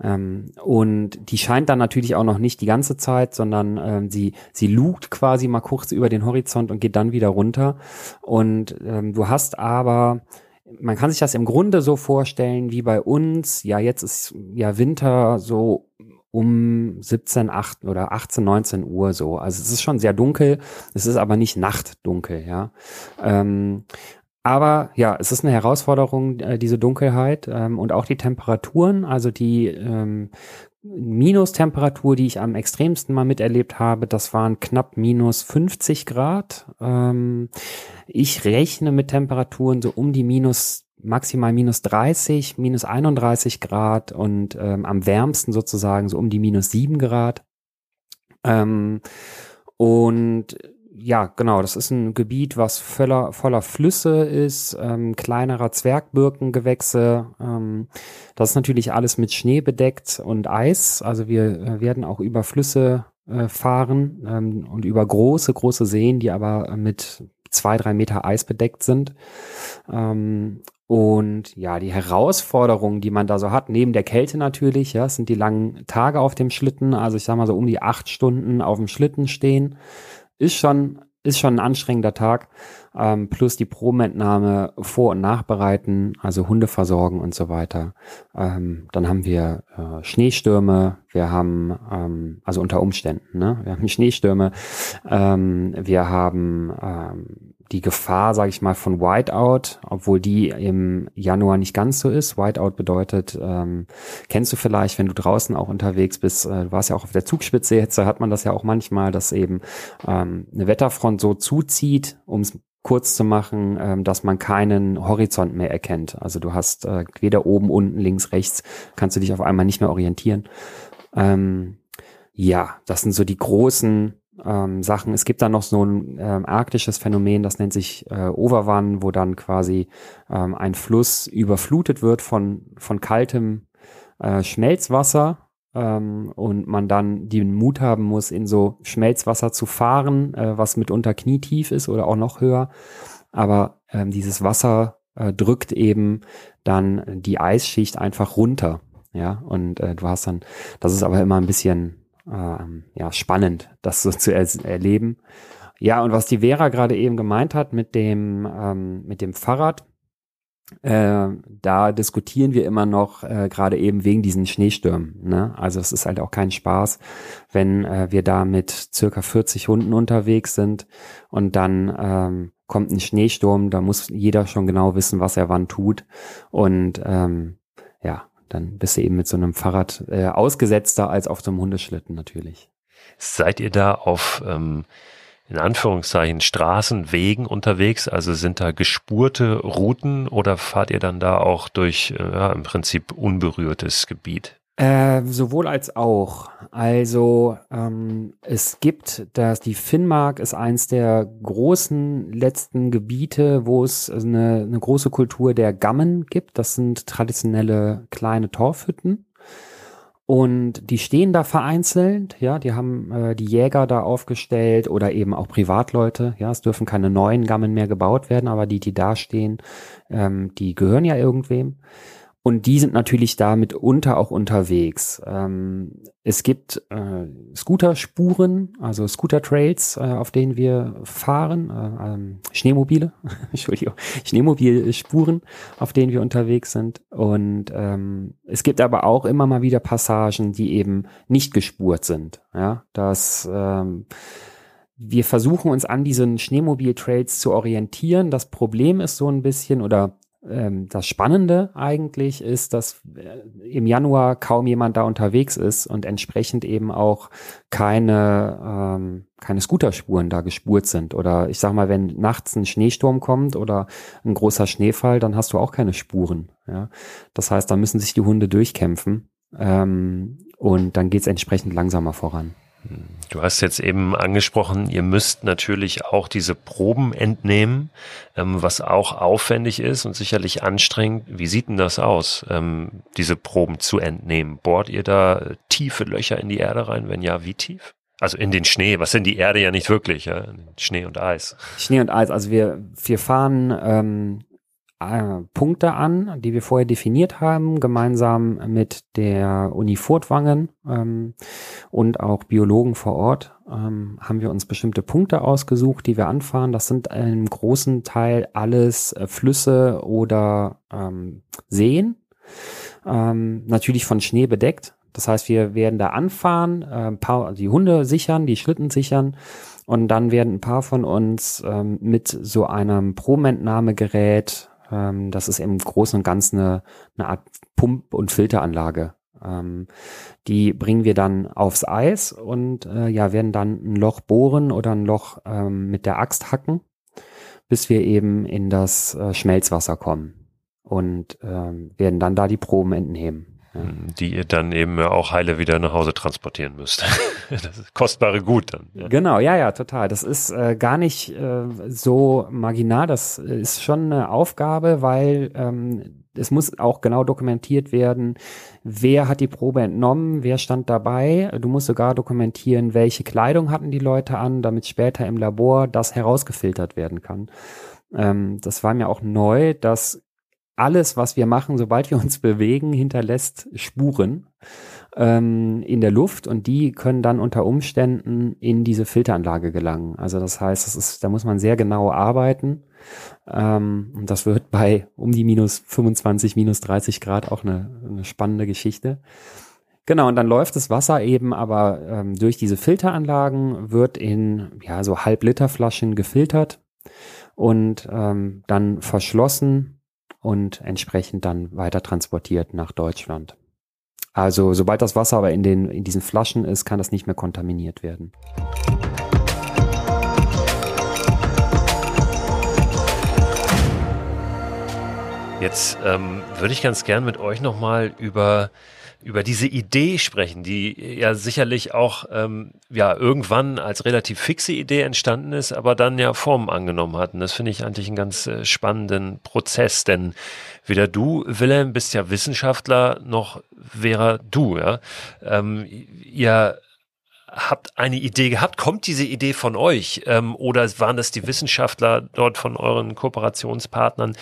Ähm, und die scheint dann natürlich auch noch nicht die ganze Zeit, sondern ähm, sie, sie lugt quasi mal kurz über den Horizont und geht dann wieder runter. Und ähm, du hast aber man kann sich das im Grunde so vorstellen wie bei uns. Ja, jetzt ist ja Winter so um 17, 8 oder 18, 19 Uhr so. Also es ist schon sehr dunkel. Es ist aber nicht nachtdunkel, ja. Ähm, aber ja, es ist eine Herausforderung, äh, diese Dunkelheit ähm, und auch die Temperaturen. Also die ähm, Minustemperatur, die ich am extremsten mal miterlebt habe, das waren knapp minus 50 Grad. Ähm, ich rechne mit Temperaturen so um die minus maximal minus 30, minus 31 Grad und ähm, am wärmsten sozusagen so um die minus 7 Grad. Ähm, und ja, genau, das ist ein Gebiet, was voller, voller Flüsse ist, ähm, kleinerer Zwergbirkengewächse. Ähm, das ist natürlich alles mit Schnee bedeckt und Eis. Also wir äh, werden auch über Flüsse äh, fahren ähm, und über große, große Seen, die aber mit zwei, drei Meter Eis bedeckt sind. Ähm, und ja, die Herausforderungen, die man da so hat, neben der Kälte natürlich, ja, sind die langen Tage auf dem Schlitten. Also ich sag mal so um die acht Stunden auf dem Schlitten stehen ist schon, ist schon ein anstrengender Tag. Ähm, plus die Probenentnahme vor- und nachbereiten, also Hunde versorgen und so weiter. Ähm, dann haben wir äh, Schneestürme, wir haben, ähm, also unter Umständen, ne? wir haben Schneestürme, ähm, wir haben ähm, die Gefahr, sage ich mal, von Whiteout, obwohl die im Januar nicht ganz so ist. Whiteout bedeutet, ähm, kennst du vielleicht, wenn du draußen auch unterwegs bist, äh, du warst ja auch auf der Zugspitze jetzt, hat man das ja auch manchmal, dass eben ähm, eine Wetterfront so zuzieht, um kurz zu machen, ähm, dass man keinen Horizont mehr erkennt. Also du hast äh, weder oben, unten, links, rechts, kannst du dich auf einmal nicht mehr orientieren. Ähm, ja, das sind so die großen ähm, Sachen. Es gibt dann noch so ein ähm, arktisches Phänomen, das nennt sich äh, Overwan, wo dann quasi ähm, ein Fluss überflutet wird von, von kaltem äh, Schmelzwasser ähm, und man dann den Mut haben muss, in so Schmelzwasser zu fahren, äh, was mitunter knietief ist oder auch noch höher. Aber ähm, dieses Wasser äh, drückt eben dann die Eisschicht einfach runter. Ja, und äh, du hast dann, das ist aber immer ein bisschen ähm, ja, spannend, das so zu er erleben. Ja, und was die Vera gerade eben gemeint hat mit dem, ähm, mit dem Fahrrad, äh, da diskutieren wir immer noch äh, gerade eben wegen diesen Schneestürmen. Ne? Also es ist halt auch kein Spaß, wenn äh, wir da mit circa 40 Hunden unterwegs sind und dann ähm, kommt ein Schneesturm, da muss jeder schon genau wissen, was er wann tut. Und ähm, ja, dann bist du eben mit so einem Fahrrad äh, ausgesetzter als auf so einem Hundeschlitten natürlich. Seid ihr da auf ähm, in Anführungszeichen Straßen, Wegen unterwegs? Also sind da gespurte Routen oder fahrt ihr dann da auch durch äh, im Prinzip unberührtes Gebiet? Äh, sowohl als auch. Also ähm, es gibt, dass die Finnmark ist eins der großen letzten Gebiete, wo es eine, eine große Kultur der Gammen gibt. Das sind traditionelle kleine Torfhütten. Und die stehen da vereinzelt, ja, die haben äh, die Jäger da aufgestellt oder eben auch Privatleute, ja, es dürfen keine neuen Gammen mehr gebaut werden, aber die, die da stehen, ähm, die gehören ja irgendwem. Und die sind natürlich da mitunter auch unterwegs. Ähm, es gibt äh, Scooterspuren, also Scooter-Trails, äh, auf denen wir fahren, äh, ähm, Schneemobile, Entschuldigung, Schneemobilspuren, auf denen wir unterwegs sind. Und ähm, es gibt aber auch immer mal wieder Passagen, die eben nicht gespurt sind. Ja, dass ähm, wir versuchen uns an diesen Schneemobil-Trails zu orientieren. Das Problem ist so ein bisschen, oder ähm, das Spannende eigentlich ist, dass äh, im Januar kaum jemand da unterwegs ist und entsprechend eben auch keine, ähm, keine Scooterspuren da gespurt sind. Oder ich sag mal, wenn nachts ein Schneesturm kommt oder ein großer Schneefall, dann hast du auch keine Spuren. Ja? Das heißt, da müssen sich die Hunde durchkämpfen ähm, und dann geht's entsprechend langsamer voran. Du hast jetzt eben angesprochen, ihr müsst natürlich auch diese Proben entnehmen, ähm, was auch aufwendig ist und sicherlich anstrengend. Wie sieht denn das aus, ähm, diese Proben zu entnehmen? Bohrt ihr da tiefe Löcher in die Erde rein? Wenn ja, wie tief? Also in den Schnee, was sind die Erde ja nicht wirklich, ja? Schnee und Eis. Schnee und Eis, also wir, wir fahren ähm, äh, Punkte an, die wir vorher definiert haben, gemeinsam mit der Uni Furtwangen ähm, und auch Biologen vor Ort ähm, haben wir uns bestimmte Punkte ausgesucht, die wir anfahren. Das sind im großen Teil alles äh, Flüsse oder ähm, Seen, ähm, natürlich von Schnee bedeckt. Das heißt, wir werden da anfahren, äh, paar, die Hunde sichern, die Schlitten sichern und dann werden ein paar von uns ähm, mit so einem Promentnahmegerät ähm, das ist im Großen und Ganzen eine, eine Art Pump- und Filteranlage. Ähm, die bringen wir dann aufs Eis und äh, ja, werden dann ein Loch bohren oder ein Loch ähm, mit der Axt hacken, bis wir eben in das äh, Schmelzwasser kommen und ähm, werden dann da die Proben entnehmen. Die ihr dann eben auch heile wieder nach Hause transportieren müsst. das kostbare Gut dann. Ja. Genau, ja, ja, total. Das ist äh, gar nicht äh, so marginal. Das ist schon eine Aufgabe, weil ähm, es muss auch genau dokumentiert werden, wer hat die Probe entnommen, wer stand dabei. Du musst sogar dokumentieren, welche Kleidung hatten die Leute an, damit später im Labor das herausgefiltert werden kann. Ähm, das war mir auch neu, dass alles, was wir machen, sobald wir uns bewegen, hinterlässt Spuren ähm, in der Luft und die können dann unter Umständen in diese Filteranlage gelangen. Also das heißt, das ist, da muss man sehr genau arbeiten. Ähm, und das wird bei um die minus 25, minus 30 Grad auch eine, eine spannende Geschichte. Genau, und dann läuft das Wasser eben aber ähm, durch diese Filteranlagen, wird in ja so Halb-Liter-Flaschen gefiltert und ähm, dann verschlossen und entsprechend dann weiter transportiert nach Deutschland. Also sobald das Wasser aber in, den, in diesen Flaschen ist, kann das nicht mehr kontaminiert werden. Jetzt ähm, würde ich ganz gern mit euch nochmal über über diese Idee sprechen, die ja sicherlich auch ähm, ja irgendwann als relativ fixe Idee entstanden ist, aber dann ja Form angenommen hat. Und das finde ich eigentlich einen ganz äh, spannenden Prozess, denn weder du, Wilhelm, bist ja Wissenschaftler, noch Vera du, ja. Ähm, ihr habt eine Idee gehabt. Kommt diese Idee von euch ähm, oder waren das die Wissenschaftler dort von euren Kooperationspartnern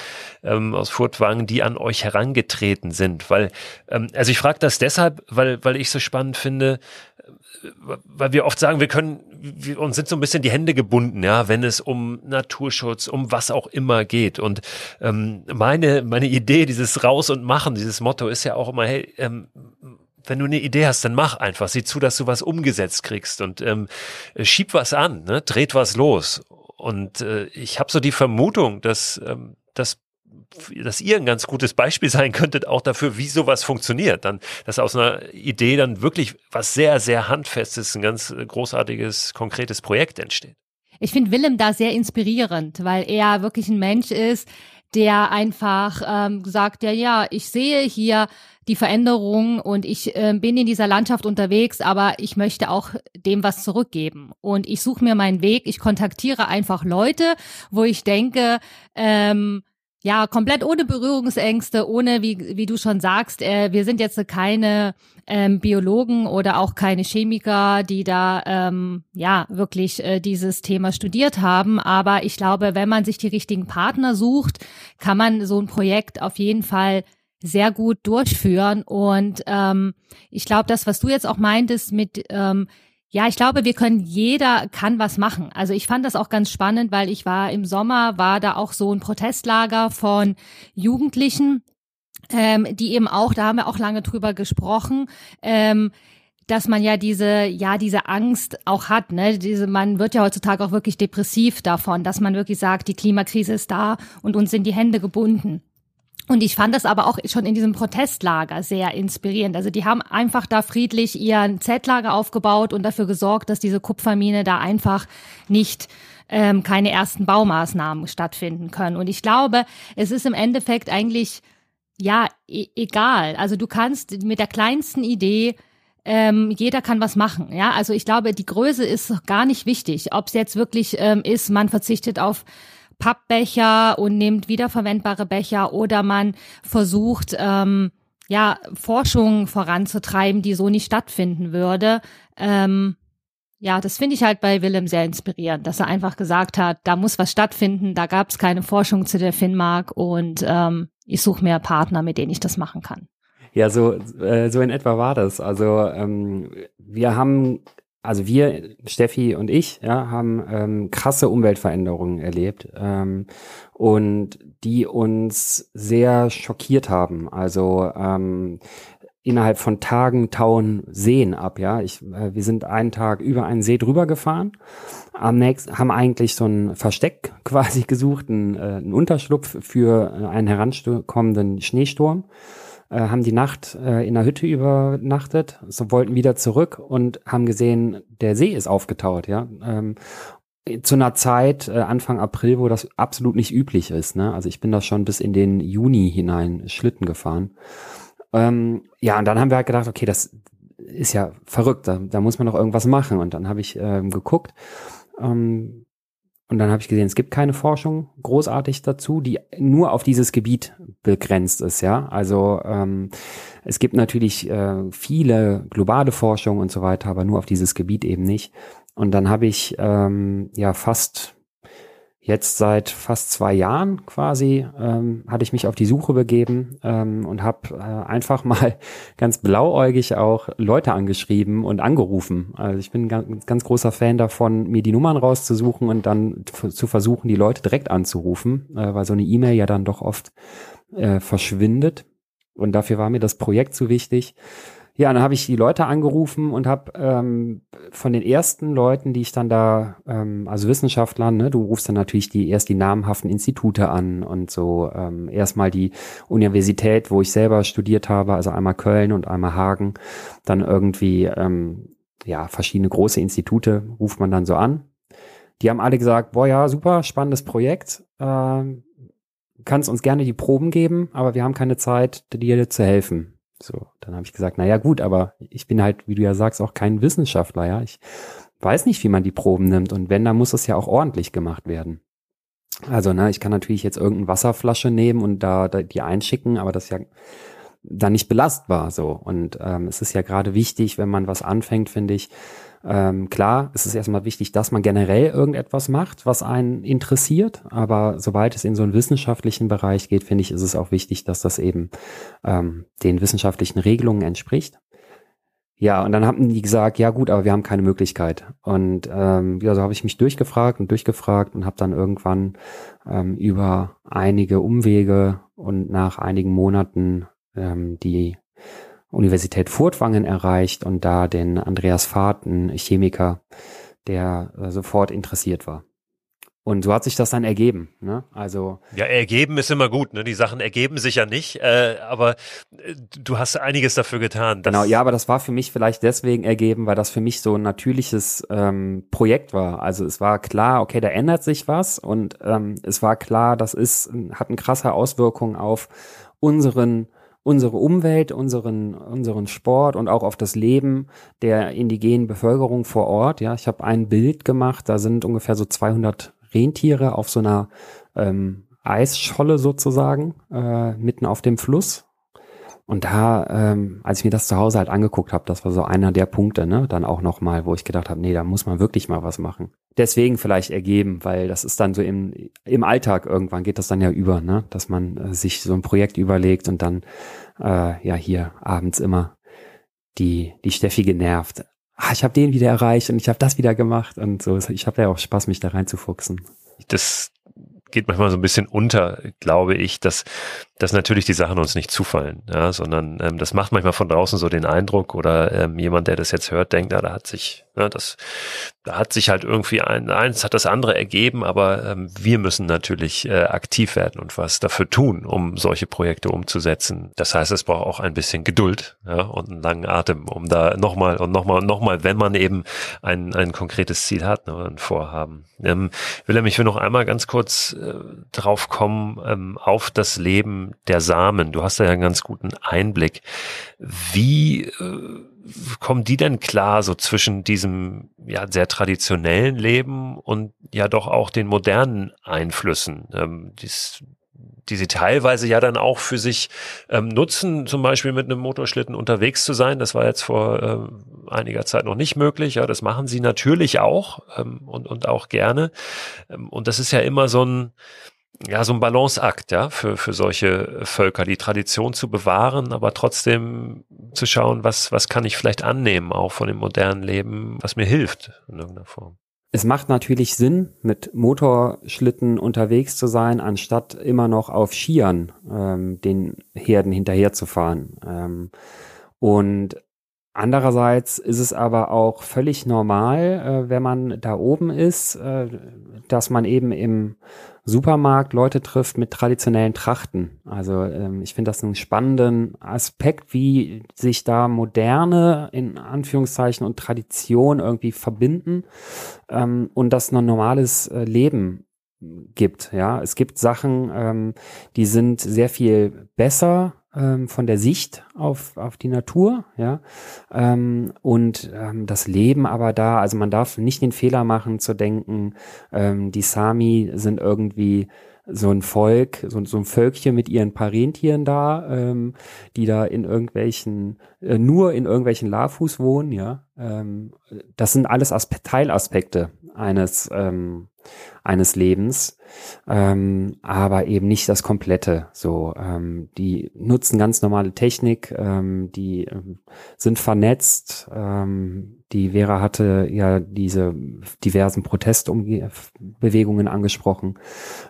ähm, aus Furtwangen, die an euch herangetreten sind? Weil, ähm, also ich frage das deshalb, weil, weil ich so spannend finde, äh, weil wir oft sagen, wir können, wir uns sind so ein bisschen die Hände gebunden, ja, wenn es um Naturschutz, um was auch immer geht. Und ähm, meine, meine Idee, dieses Raus und Machen, dieses Motto ist ja auch immer, hey, ähm, wenn du eine Idee hast, dann mach einfach. Sieh zu, dass du was umgesetzt kriegst und ähm, schieb was an, ne? dreht was los. Und äh, ich habe so die Vermutung, dass, ähm, dass dass ihr ein ganz gutes Beispiel sein könntet, auch dafür, wie sowas funktioniert. Dann, dass aus einer Idee dann wirklich was sehr, sehr handfestes, ein ganz großartiges, konkretes Projekt entsteht. Ich finde Willem da sehr inspirierend, weil er wirklich ein Mensch ist, der einfach ähm, sagt, ja, ja, ich sehe hier die Veränderung und ich äh, bin in dieser Landschaft unterwegs, aber ich möchte auch dem was zurückgeben. Und ich suche mir meinen Weg, ich kontaktiere einfach Leute, wo ich denke, ähm, ja, komplett ohne Berührungsängste, ohne, wie, wie du schon sagst, äh, wir sind jetzt keine ähm, Biologen oder auch keine Chemiker, die da ähm, ja wirklich äh, dieses Thema studiert haben. Aber ich glaube, wenn man sich die richtigen Partner sucht, kann man so ein Projekt auf jeden Fall sehr gut durchführen. Und ähm, ich glaube, das, was du jetzt auch meintest mit ähm, ja, ich glaube, wir können, jeder kann was machen. Also ich fand das auch ganz spannend, weil ich war im Sommer, war da auch so ein Protestlager von Jugendlichen, ähm, die eben auch, da haben wir auch lange drüber gesprochen, ähm, dass man ja diese, ja, diese Angst auch hat, ne? Diese, man wird ja heutzutage auch wirklich depressiv davon, dass man wirklich sagt, die Klimakrise ist da und uns sind die Hände gebunden. Und ich fand das aber auch schon in diesem Protestlager sehr inspirierend. Also die haben einfach da friedlich ihren Zeltlager aufgebaut und dafür gesorgt, dass diese Kupfermine da einfach nicht ähm, keine ersten Baumaßnahmen stattfinden können. Und ich glaube, es ist im Endeffekt eigentlich ja e egal. Also du kannst mit der kleinsten Idee ähm, jeder kann was machen. Ja, also ich glaube, die Größe ist gar nicht wichtig. Ob es jetzt wirklich ähm, ist, man verzichtet auf Pappbecher und nimmt wiederverwendbare Becher oder man versucht, ähm, ja, Forschung voranzutreiben, die so nicht stattfinden würde. Ähm, ja, das finde ich halt bei Willem sehr inspirierend, dass er einfach gesagt hat, da muss was stattfinden, da gab es keine Forschung zu der Finnmark und ähm, ich suche mir Partner, mit denen ich das machen kann. Ja, so, äh, so in etwa war das. Also ähm, wir haben also wir, Steffi und ich, ja, haben ähm, krasse Umweltveränderungen erlebt ähm, und die uns sehr schockiert haben. Also ähm, innerhalb von Tagen tauen Seen ab, ja. Ich, äh, wir sind einen Tag über einen See drüber gefahren, am nächsten haben eigentlich so ein Versteck quasi gesucht, einen, äh, Unterschlupf für einen herankommenden Schneesturm äh, haben die Nacht äh, in der Hütte übernachtet, so wollten wieder zurück und haben gesehen, der See ist aufgetaut, ja. Ähm, zu einer Zeit, äh, Anfang April, wo das absolut nicht üblich ist. Ne? Also ich bin da schon bis in den Juni hinein Schlitten gefahren. Ähm, ja, und dann haben wir halt gedacht, okay, das ist ja verrückt, da, da muss man doch irgendwas machen. Und dann habe ich ähm, geguckt, ähm, und dann habe ich gesehen, es gibt keine Forschung großartig dazu, die nur auf dieses Gebiet begrenzt ist. Ja, also ähm, es gibt natürlich äh, viele globale Forschung und so weiter, aber nur auf dieses Gebiet eben nicht. Und dann habe ich ähm, ja fast jetzt seit fast zwei Jahren quasi ähm, hatte ich mich auf die Suche begeben ähm, und habe äh, einfach mal ganz blauäugig auch Leute angeschrieben und angerufen. Also ich bin ganz, ganz großer Fan davon, mir die Nummern rauszusuchen und dann zu versuchen, die Leute direkt anzurufen, äh, weil so eine E-Mail ja dann doch oft äh, verschwindet. Und dafür war mir das Projekt zu wichtig. Ja, dann habe ich die Leute angerufen und habe ähm, von den ersten Leuten, die ich dann da, ähm, also Wissenschaftlern, ne, du rufst dann natürlich die erst die namhaften Institute an und so ähm, erstmal die Universität, wo ich selber studiert habe, also einmal Köln und einmal Hagen, dann irgendwie ähm, ja verschiedene große Institute ruft man dann so an. Die haben alle gesagt, boah ja, super, spannendes Projekt. Äh, kannst uns gerne die Proben geben, aber wir haben keine Zeit, dir zu helfen. So, dann habe ich gesagt, na ja, gut, aber ich bin halt, wie du ja sagst, auch kein Wissenschaftler, ja. Ich weiß nicht, wie man die Proben nimmt und wenn, dann muss es ja auch ordentlich gemacht werden. Also, ne, ich kann natürlich jetzt irgendeine Wasserflasche nehmen und da, da die einschicken, aber das ist ja dann nicht belastbar so. Und ähm, es ist ja gerade wichtig, wenn man was anfängt, finde ich, ähm, klar, es ist erstmal wichtig, dass man generell irgendetwas macht, was einen interessiert, aber sobald es in so einen wissenschaftlichen Bereich geht, finde ich, ist es auch wichtig, dass das eben ähm, den wissenschaftlichen Regelungen entspricht. Ja, und dann haben die gesagt, ja gut, aber wir haben keine Möglichkeit. Und ähm, ja, so habe ich mich durchgefragt und durchgefragt und habe dann irgendwann ähm, über einige Umwege und nach einigen Monaten ähm, die Universität Furtwangen erreicht und da den Andreas Fahrt, ein Chemiker, der äh, sofort interessiert war. Und so hat sich das dann ergeben. Ne? Also ja, ergeben ist immer gut. Ne? Die Sachen ergeben sich ja nicht, äh, aber äh, du hast einiges dafür getan. Genau, ja, aber das war für mich vielleicht deswegen ergeben, weil das für mich so ein natürliches ähm, Projekt war. Also es war klar, okay, da ändert sich was und ähm, es war klar, das ist hat eine krasse Auswirkung auf unseren unsere Umwelt, unseren, unseren Sport und auch auf das Leben der indigenen Bevölkerung vor Ort. Ja, ich habe ein Bild gemacht, da sind ungefähr so 200 Rentiere auf so einer ähm, Eisscholle sozusagen, äh, mitten auf dem Fluss. Und da, ähm, als ich mir das zu Hause halt angeguckt habe, das war so einer der Punkte, ne, dann auch nochmal, wo ich gedacht habe, nee, da muss man wirklich mal was machen. Deswegen vielleicht ergeben, weil das ist dann so im, im Alltag irgendwann geht das dann ja über, ne, dass man äh, sich so ein Projekt überlegt und dann äh, ja hier abends immer die die Steffi genervt ah, ich habe den wieder erreicht und ich habe das wieder gemacht und so. Ich habe ja auch Spaß, mich da reinzufuchsen. Das geht manchmal so ein bisschen unter, glaube ich, dass, dass natürlich die Sachen uns nicht zufallen, ja, sondern ähm, das macht manchmal von draußen so den Eindruck oder ähm, jemand, der das jetzt hört, denkt, ja, da hat sich, ja, das, da hat sich halt irgendwie ein, eins hat das andere ergeben, aber ähm, wir müssen natürlich äh, aktiv werden und was dafür tun, um solche Projekte umzusetzen. Das heißt, es braucht auch ein bisschen Geduld ja, und einen langen Atem, um da nochmal und nochmal und nochmal, wenn man eben ein, ein konkretes Ziel hat ne, ein Vorhaben. Ähm, Willem, ich will noch einmal ganz kurz äh, drauf kommen ähm, auf das Leben der Samen. Du hast da ja einen ganz guten Einblick. Wie äh, kommen die denn klar so zwischen diesem ja sehr traditionellen Leben und ja doch auch den modernen Einflüssen, ähm, dies, die sie teilweise ja dann auch für sich ähm, nutzen, zum Beispiel mit einem Motorschlitten unterwegs zu sein. Das war jetzt vor äh, einiger Zeit noch nicht möglich. Ja, das machen sie natürlich auch ähm, und, und auch gerne. Ähm, und das ist ja immer so ein, ja, so ein Balanceakt, ja, für, für solche Völker, die Tradition zu bewahren, aber trotzdem zu schauen, was, was kann ich vielleicht annehmen, auch von dem modernen Leben, was mir hilft in irgendeiner Form. Es macht natürlich Sinn, mit Motorschlitten unterwegs zu sein, anstatt immer noch auf Skiern ähm, den Herden hinterherzufahren. Ähm, und Andererseits ist es aber auch völlig normal, äh, wenn man da oben ist, äh, dass man eben im Supermarkt Leute trifft mit traditionellen Trachten. Also ähm, ich finde das einen spannenden Aspekt, wie sich da moderne in Anführungszeichen und Tradition irgendwie verbinden ähm, und das ein normales äh, Leben gibt. Ja, es gibt Sachen, ähm, die sind sehr viel besser ähm, von der Sicht auf, auf die Natur, ja, ähm, und ähm, das Leben aber da, also man darf nicht den Fehler machen zu denken, ähm, die Sami sind irgendwie so ein Volk, so, so ein Völkchen mit ihren paar Rentieren da, ähm, die da in irgendwelchen, äh, nur in irgendwelchen Lafus wohnen, ja. Ähm, das sind alles Aspe Teilaspekte eines ähm, eines Lebens, ähm, aber eben nicht das Komplette. So, ähm, die nutzen ganz normale Technik, ähm, die ähm, sind vernetzt. Ähm, die Vera hatte ja diese diversen Protestbewegungen angesprochen.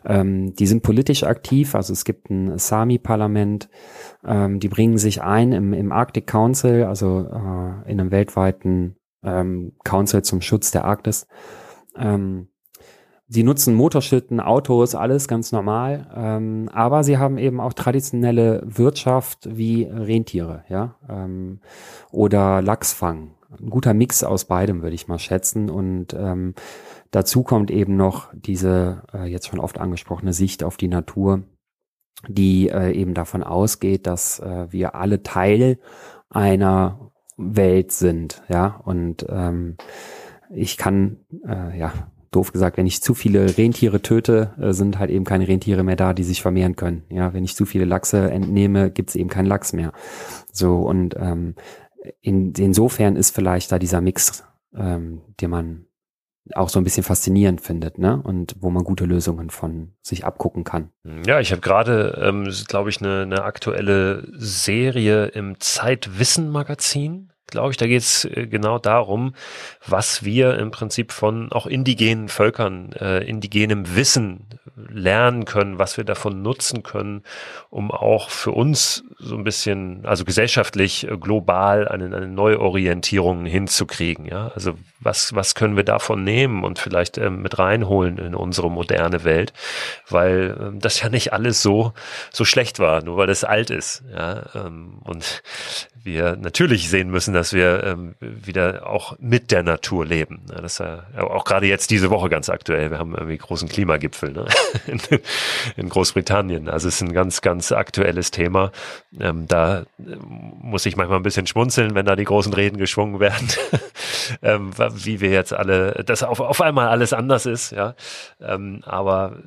Ähm, die sind politisch aktiv, also es gibt ein Sami-Parlament. Ähm, die bringen sich ein im, im Arctic Council, also äh, in einem weltweiten ähm, Council zum Schutz der Arktis. Ähm, Sie nutzen Motorschlitten, Autos, alles ganz normal, ähm, aber sie haben eben auch traditionelle Wirtschaft wie Rentiere, ja, ähm, oder Lachsfang. Ein guter Mix aus beidem, würde ich mal schätzen. Und ähm, dazu kommt eben noch diese äh, jetzt schon oft angesprochene Sicht auf die Natur, die äh, eben davon ausgeht, dass äh, wir alle Teil einer Welt sind, ja, und ähm, ich kann äh, ja doof gesagt, wenn ich zu viele Rentiere töte, äh, sind halt eben keine Rentiere mehr da, die sich vermehren können. Ja, wenn ich zu viele Lachse entnehme, gibt es eben keinen Lachs mehr. So und ähm, in, insofern ist vielleicht da dieser Mix, ähm, den man auch so ein bisschen faszinierend findet, ne? Und wo man gute Lösungen von sich abgucken kann. Ja, ich habe gerade, ähm, glaube ich, eine, eine aktuelle Serie im Zeitwissen-Magazin glaube ich, da geht es äh, genau darum, was wir im Prinzip von auch indigenen Völkern, äh, indigenem Wissen lernen können, was wir davon nutzen können, um auch für uns so ein bisschen, also gesellschaftlich, äh, global eine, eine Neuorientierung hinzukriegen. Ja, also was, was können wir davon nehmen und vielleicht ähm, mit reinholen in unsere moderne Welt, weil ähm, das ja nicht alles so, so schlecht war, nur weil es alt ist. Ja, ähm, und wir natürlich sehen müssen, dass wir ähm, wieder auch mit der Natur leben. Ja, das ist ja auch gerade jetzt diese Woche ganz aktuell. Wir haben irgendwie großen Klimagipfel ne? in, in Großbritannien. Also es ist ein ganz, ganz aktuelles Thema. Ähm, da äh, muss ich manchmal ein bisschen schmunzeln, wenn da die großen Reden geschwungen werden, ähm, wie wir jetzt alle, dass auf, auf einmal alles anders ist. Ja, ähm, aber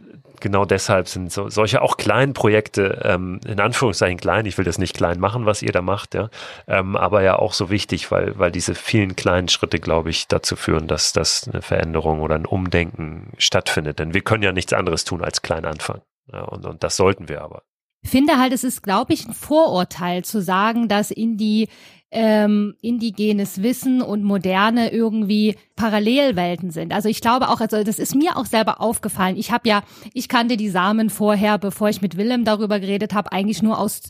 genau deshalb sind so, solche auch kleinen Projekte, ähm, in Anführungszeichen klein, ich will das nicht klein machen, was ihr da macht, ja, ähm, aber ja auch so wichtig, weil, weil diese vielen kleinen Schritte, glaube ich, dazu führen, dass, dass eine Veränderung oder ein Umdenken stattfindet. Denn wir können ja nichts anderes tun als klein anfangen. Ja, und, und das sollten wir aber finde halt, es ist, glaube ich, ein Vorurteil zu sagen, dass in die ähm, indigenes Wissen und moderne irgendwie Parallelwelten sind. Also ich glaube auch, also das ist mir auch selber aufgefallen. Ich habe ja, ich kannte die Samen vorher, bevor ich mit Willem darüber geredet habe, eigentlich nur aus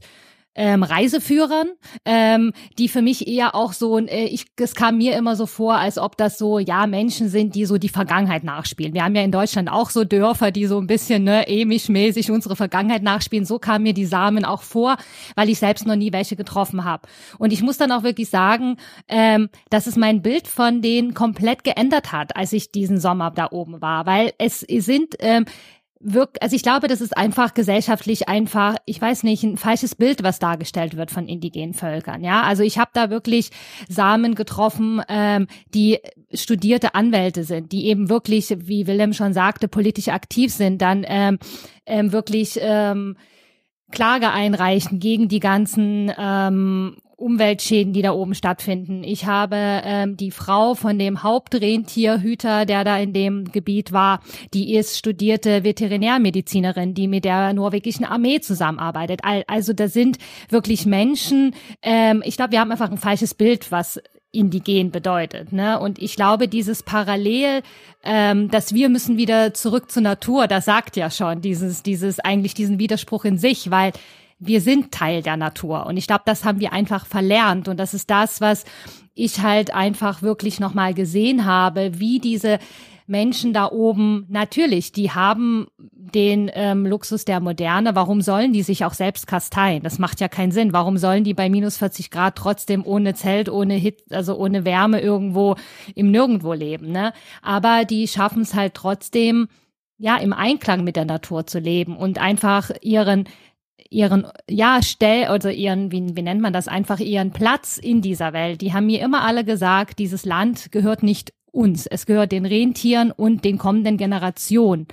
ähm, Reiseführern, ähm, die für mich eher auch so, äh, ich, es kam mir immer so vor, als ob das so, ja, Menschen sind, die so die Vergangenheit nachspielen. Wir haben ja in Deutschland auch so Dörfer, die so ein bisschen, ne, emisch-mäßig unsere Vergangenheit nachspielen. So kamen mir die Samen auch vor, weil ich selbst noch nie welche getroffen habe. Und ich muss dann auch wirklich sagen, ähm, dass es mein Bild von denen komplett geändert hat, als ich diesen Sommer da oben war, weil es sind ähm, wirkt, also ich glaube, das ist einfach gesellschaftlich einfach, ich weiß nicht, ein falsches Bild, was dargestellt wird von indigenen Völkern. Ja, also ich habe da wirklich Samen getroffen, ähm, die studierte Anwälte sind, die eben wirklich, wie Willem schon sagte, politisch aktiv sind, dann ähm, ähm, wirklich ähm, Klage einreichen gegen die ganzen ähm, Umweltschäden, die da oben stattfinden. Ich habe ähm, die Frau von dem Hauptrentierhüter, der da in dem Gebiet war, die ist studierte Veterinärmedizinerin, die mit der norwegischen Armee zusammenarbeitet. Also da sind wirklich Menschen. Ähm, ich glaube, wir haben einfach ein falsches Bild, was indigen bedeutet. Ne? Und ich glaube, dieses Parallel, ähm, dass wir müssen wieder zurück zur Natur, das sagt ja schon dieses, dieses eigentlich diesen Widerspruch in sich, weil wir sind Teil der Natur. Und ich glaube, das haben wir einfach verlernt. Und das ist das, was ich halt einfach wirklich nochmal gesehen habe, wie diese Menschen da oben, natürlich, die haben den ähm, Luxus der Moderne. Warum sollen die sich auch selbst kasteien? Das macht ja keinen Sinn. Warum sollen die bei minus 40 Grad trotzdem ohne Zelt, ohne Hit, also ohne Wärme irgendwo im Nirgendwo leben? Ne? Aber die schaffen es halt trotzdem, ja, im Einklang mit der Natur zu leben und einfach ihren ihren, ja, Stell, oder ihren, wie, wie nennt man das, einfach ihren Platz in dieser Welt. Die haben mir immer alle gesagt, dieses Land gehört nicht uns. Es gehört den Rentieren und den kommenden Generationen.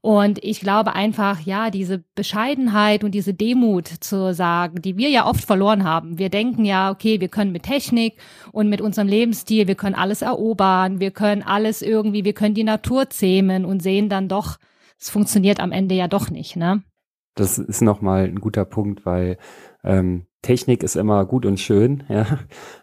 Und ich glaube einfach, ja, diese Bescheidenheit und diese Demut zu sagen, die wir ja oft verloren haben. Wir denken ja, okay, wir können mit Technik und mit unserem Lebensstil, wir können alles erobern, wir können alles irgendwie, wir können die Natur zähmen und sehen dann doch, es funktioniert am Ende ja doch nicht, ne? Das ist nochmal ein guter Punkt, weil ähm, Technik ist immer gut und schön, ja,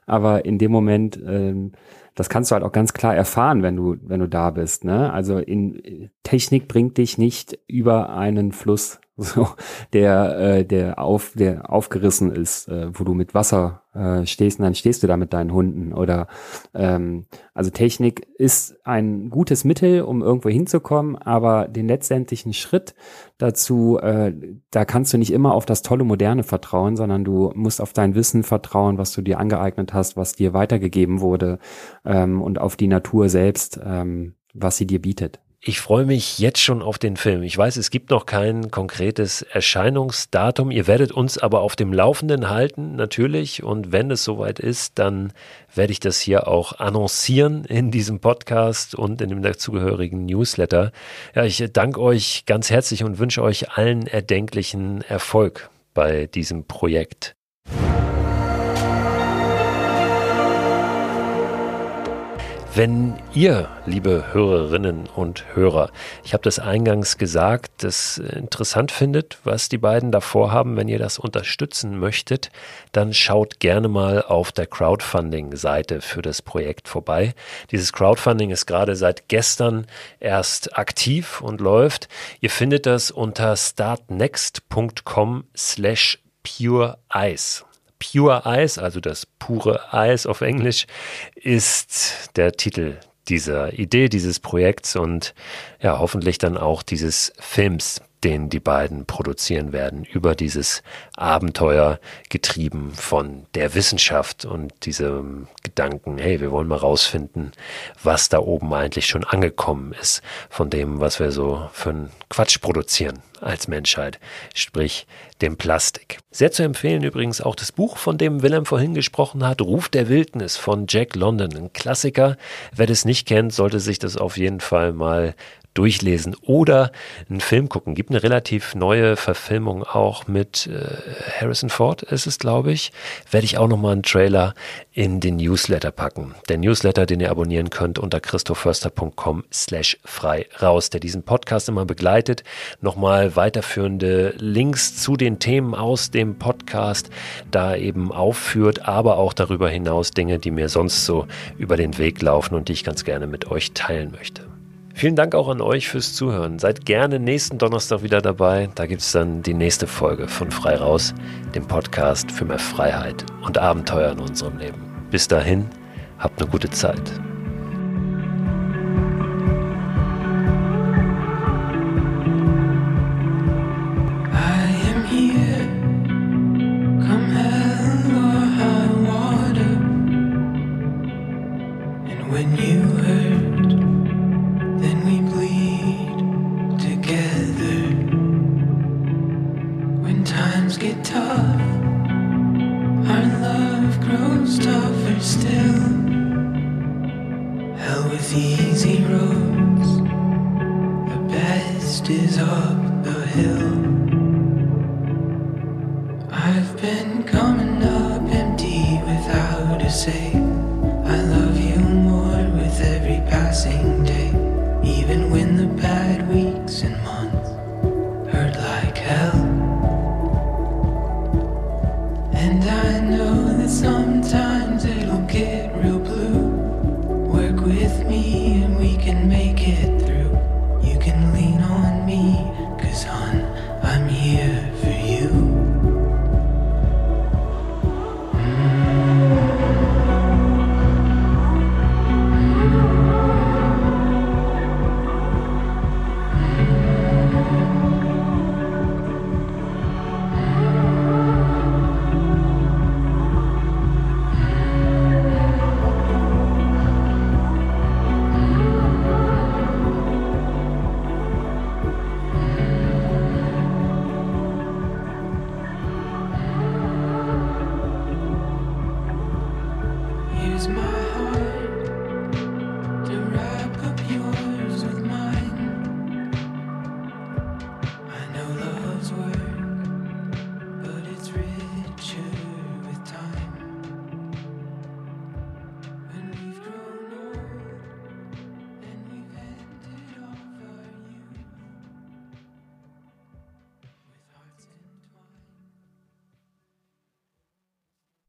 aber in dem Moment, ähm, das kannst du halt auch ganz klar erfahren, wenn du, wenn du da bist. Ne? Also in Technik bringt dich nicht über einen Fluss so, der, äh, der, auf, der aufgerissen ist, äh, wo du mit Wasser äh, stehst und dann stehst du da mit deinen Hunden. Oder ähm, also Technik ist ein gutes Mittel, um irgendwo hinzukommen, aber den letztendlichen Schritt dazu, äh, da kannst du nicht immer auf das tolle Moderne vertrauen, sondern du musst auf dein Wissen vertrauen, was du dir angeeignet hast, was dir weitergegeben wurde ähm, und auf die Natur selbst, ähm, was sie dir bietet. Ich freue mich jetzt schon auf den Film. Ich weiß, es gibt noch kein konkretes Erscheinungsdatum. Ihr werdet uns aber auf dem Laufenden halten, natürlich. Und wenn es soweit ist, dann werde ich das hier auch annoncieren in diesem Podcast und in dem dazugehörigen Newsletter. Ja, ich danke euch ganz herzlich und wünsche euch allen erdenklichen Erfolg bei diesem Projekt. Wenn ihr, liebe Hörerinnen und Hörer, ich habe das eingangs gesagt, das interessant findet, was die beiden davor haben, wenn ihr das unterstützen möchtet, dann schaut gerne mal auf der Crowdfunding-Seite für das Projekt vorbei. Dieses Crowdfunding ist gerade seit gestern erst aktiv und läuft. Ihr findet das unter startnext.com slash Pure Ice. Pure Ice, also das pure Eis auf Englisch, ist der Titel dieser Idee, dieses Projekts und ja, hoffentlich dann auch dieses Films, den die beiden produzieren werden, über dieses Abenteuer getrieben von der Wissenschaft und diesem Gedanken, hey, wir wollen mal rausfinden, was da oben eigentlich schon angekommen ist von dem, was wir so für einen Quatsch produzieren als Menschheit, sprich dem Plastik. Sehr zu empfehlen übrigens auch das Buch, von dem Willem vorhin gesprochen hat, Ruf der Wildnis von Jack London, ein Klassiker. Wer das nicht kennt, sollte sich das auf jeden Fall mal durchlesen oder einen Film gucken. Gibt eine relativ neue Verfilmung auch mit äh, Harrison Ford, ist es, glaube ich. Werde ich auch nochmal einen Trailer in den Newsletter packen. Der Newsletter, den ihr abonnieren könnt unter christoförster.com slash frei raus, der diesen Podcast immer begleitet. Nochmal weiterführende Links zu den Themen aus dem Podcast da eben aufführt, aber auch darüber hinaus Dinge, die mir sonst so über den Weg laufen und die ich ganz gerne mit euch teilen möchte. Vielen Dank auch an euch fürs Zuhören. Seid gerne nächsten Donnerstag wieder dabei. Da gibt es dann die nächste Folge von Frei Raus, dem Podcast für mehr Freiheit und Abenteuer in unserem Leben. Bis dahin, habt eine gute Zeit. is up the hill.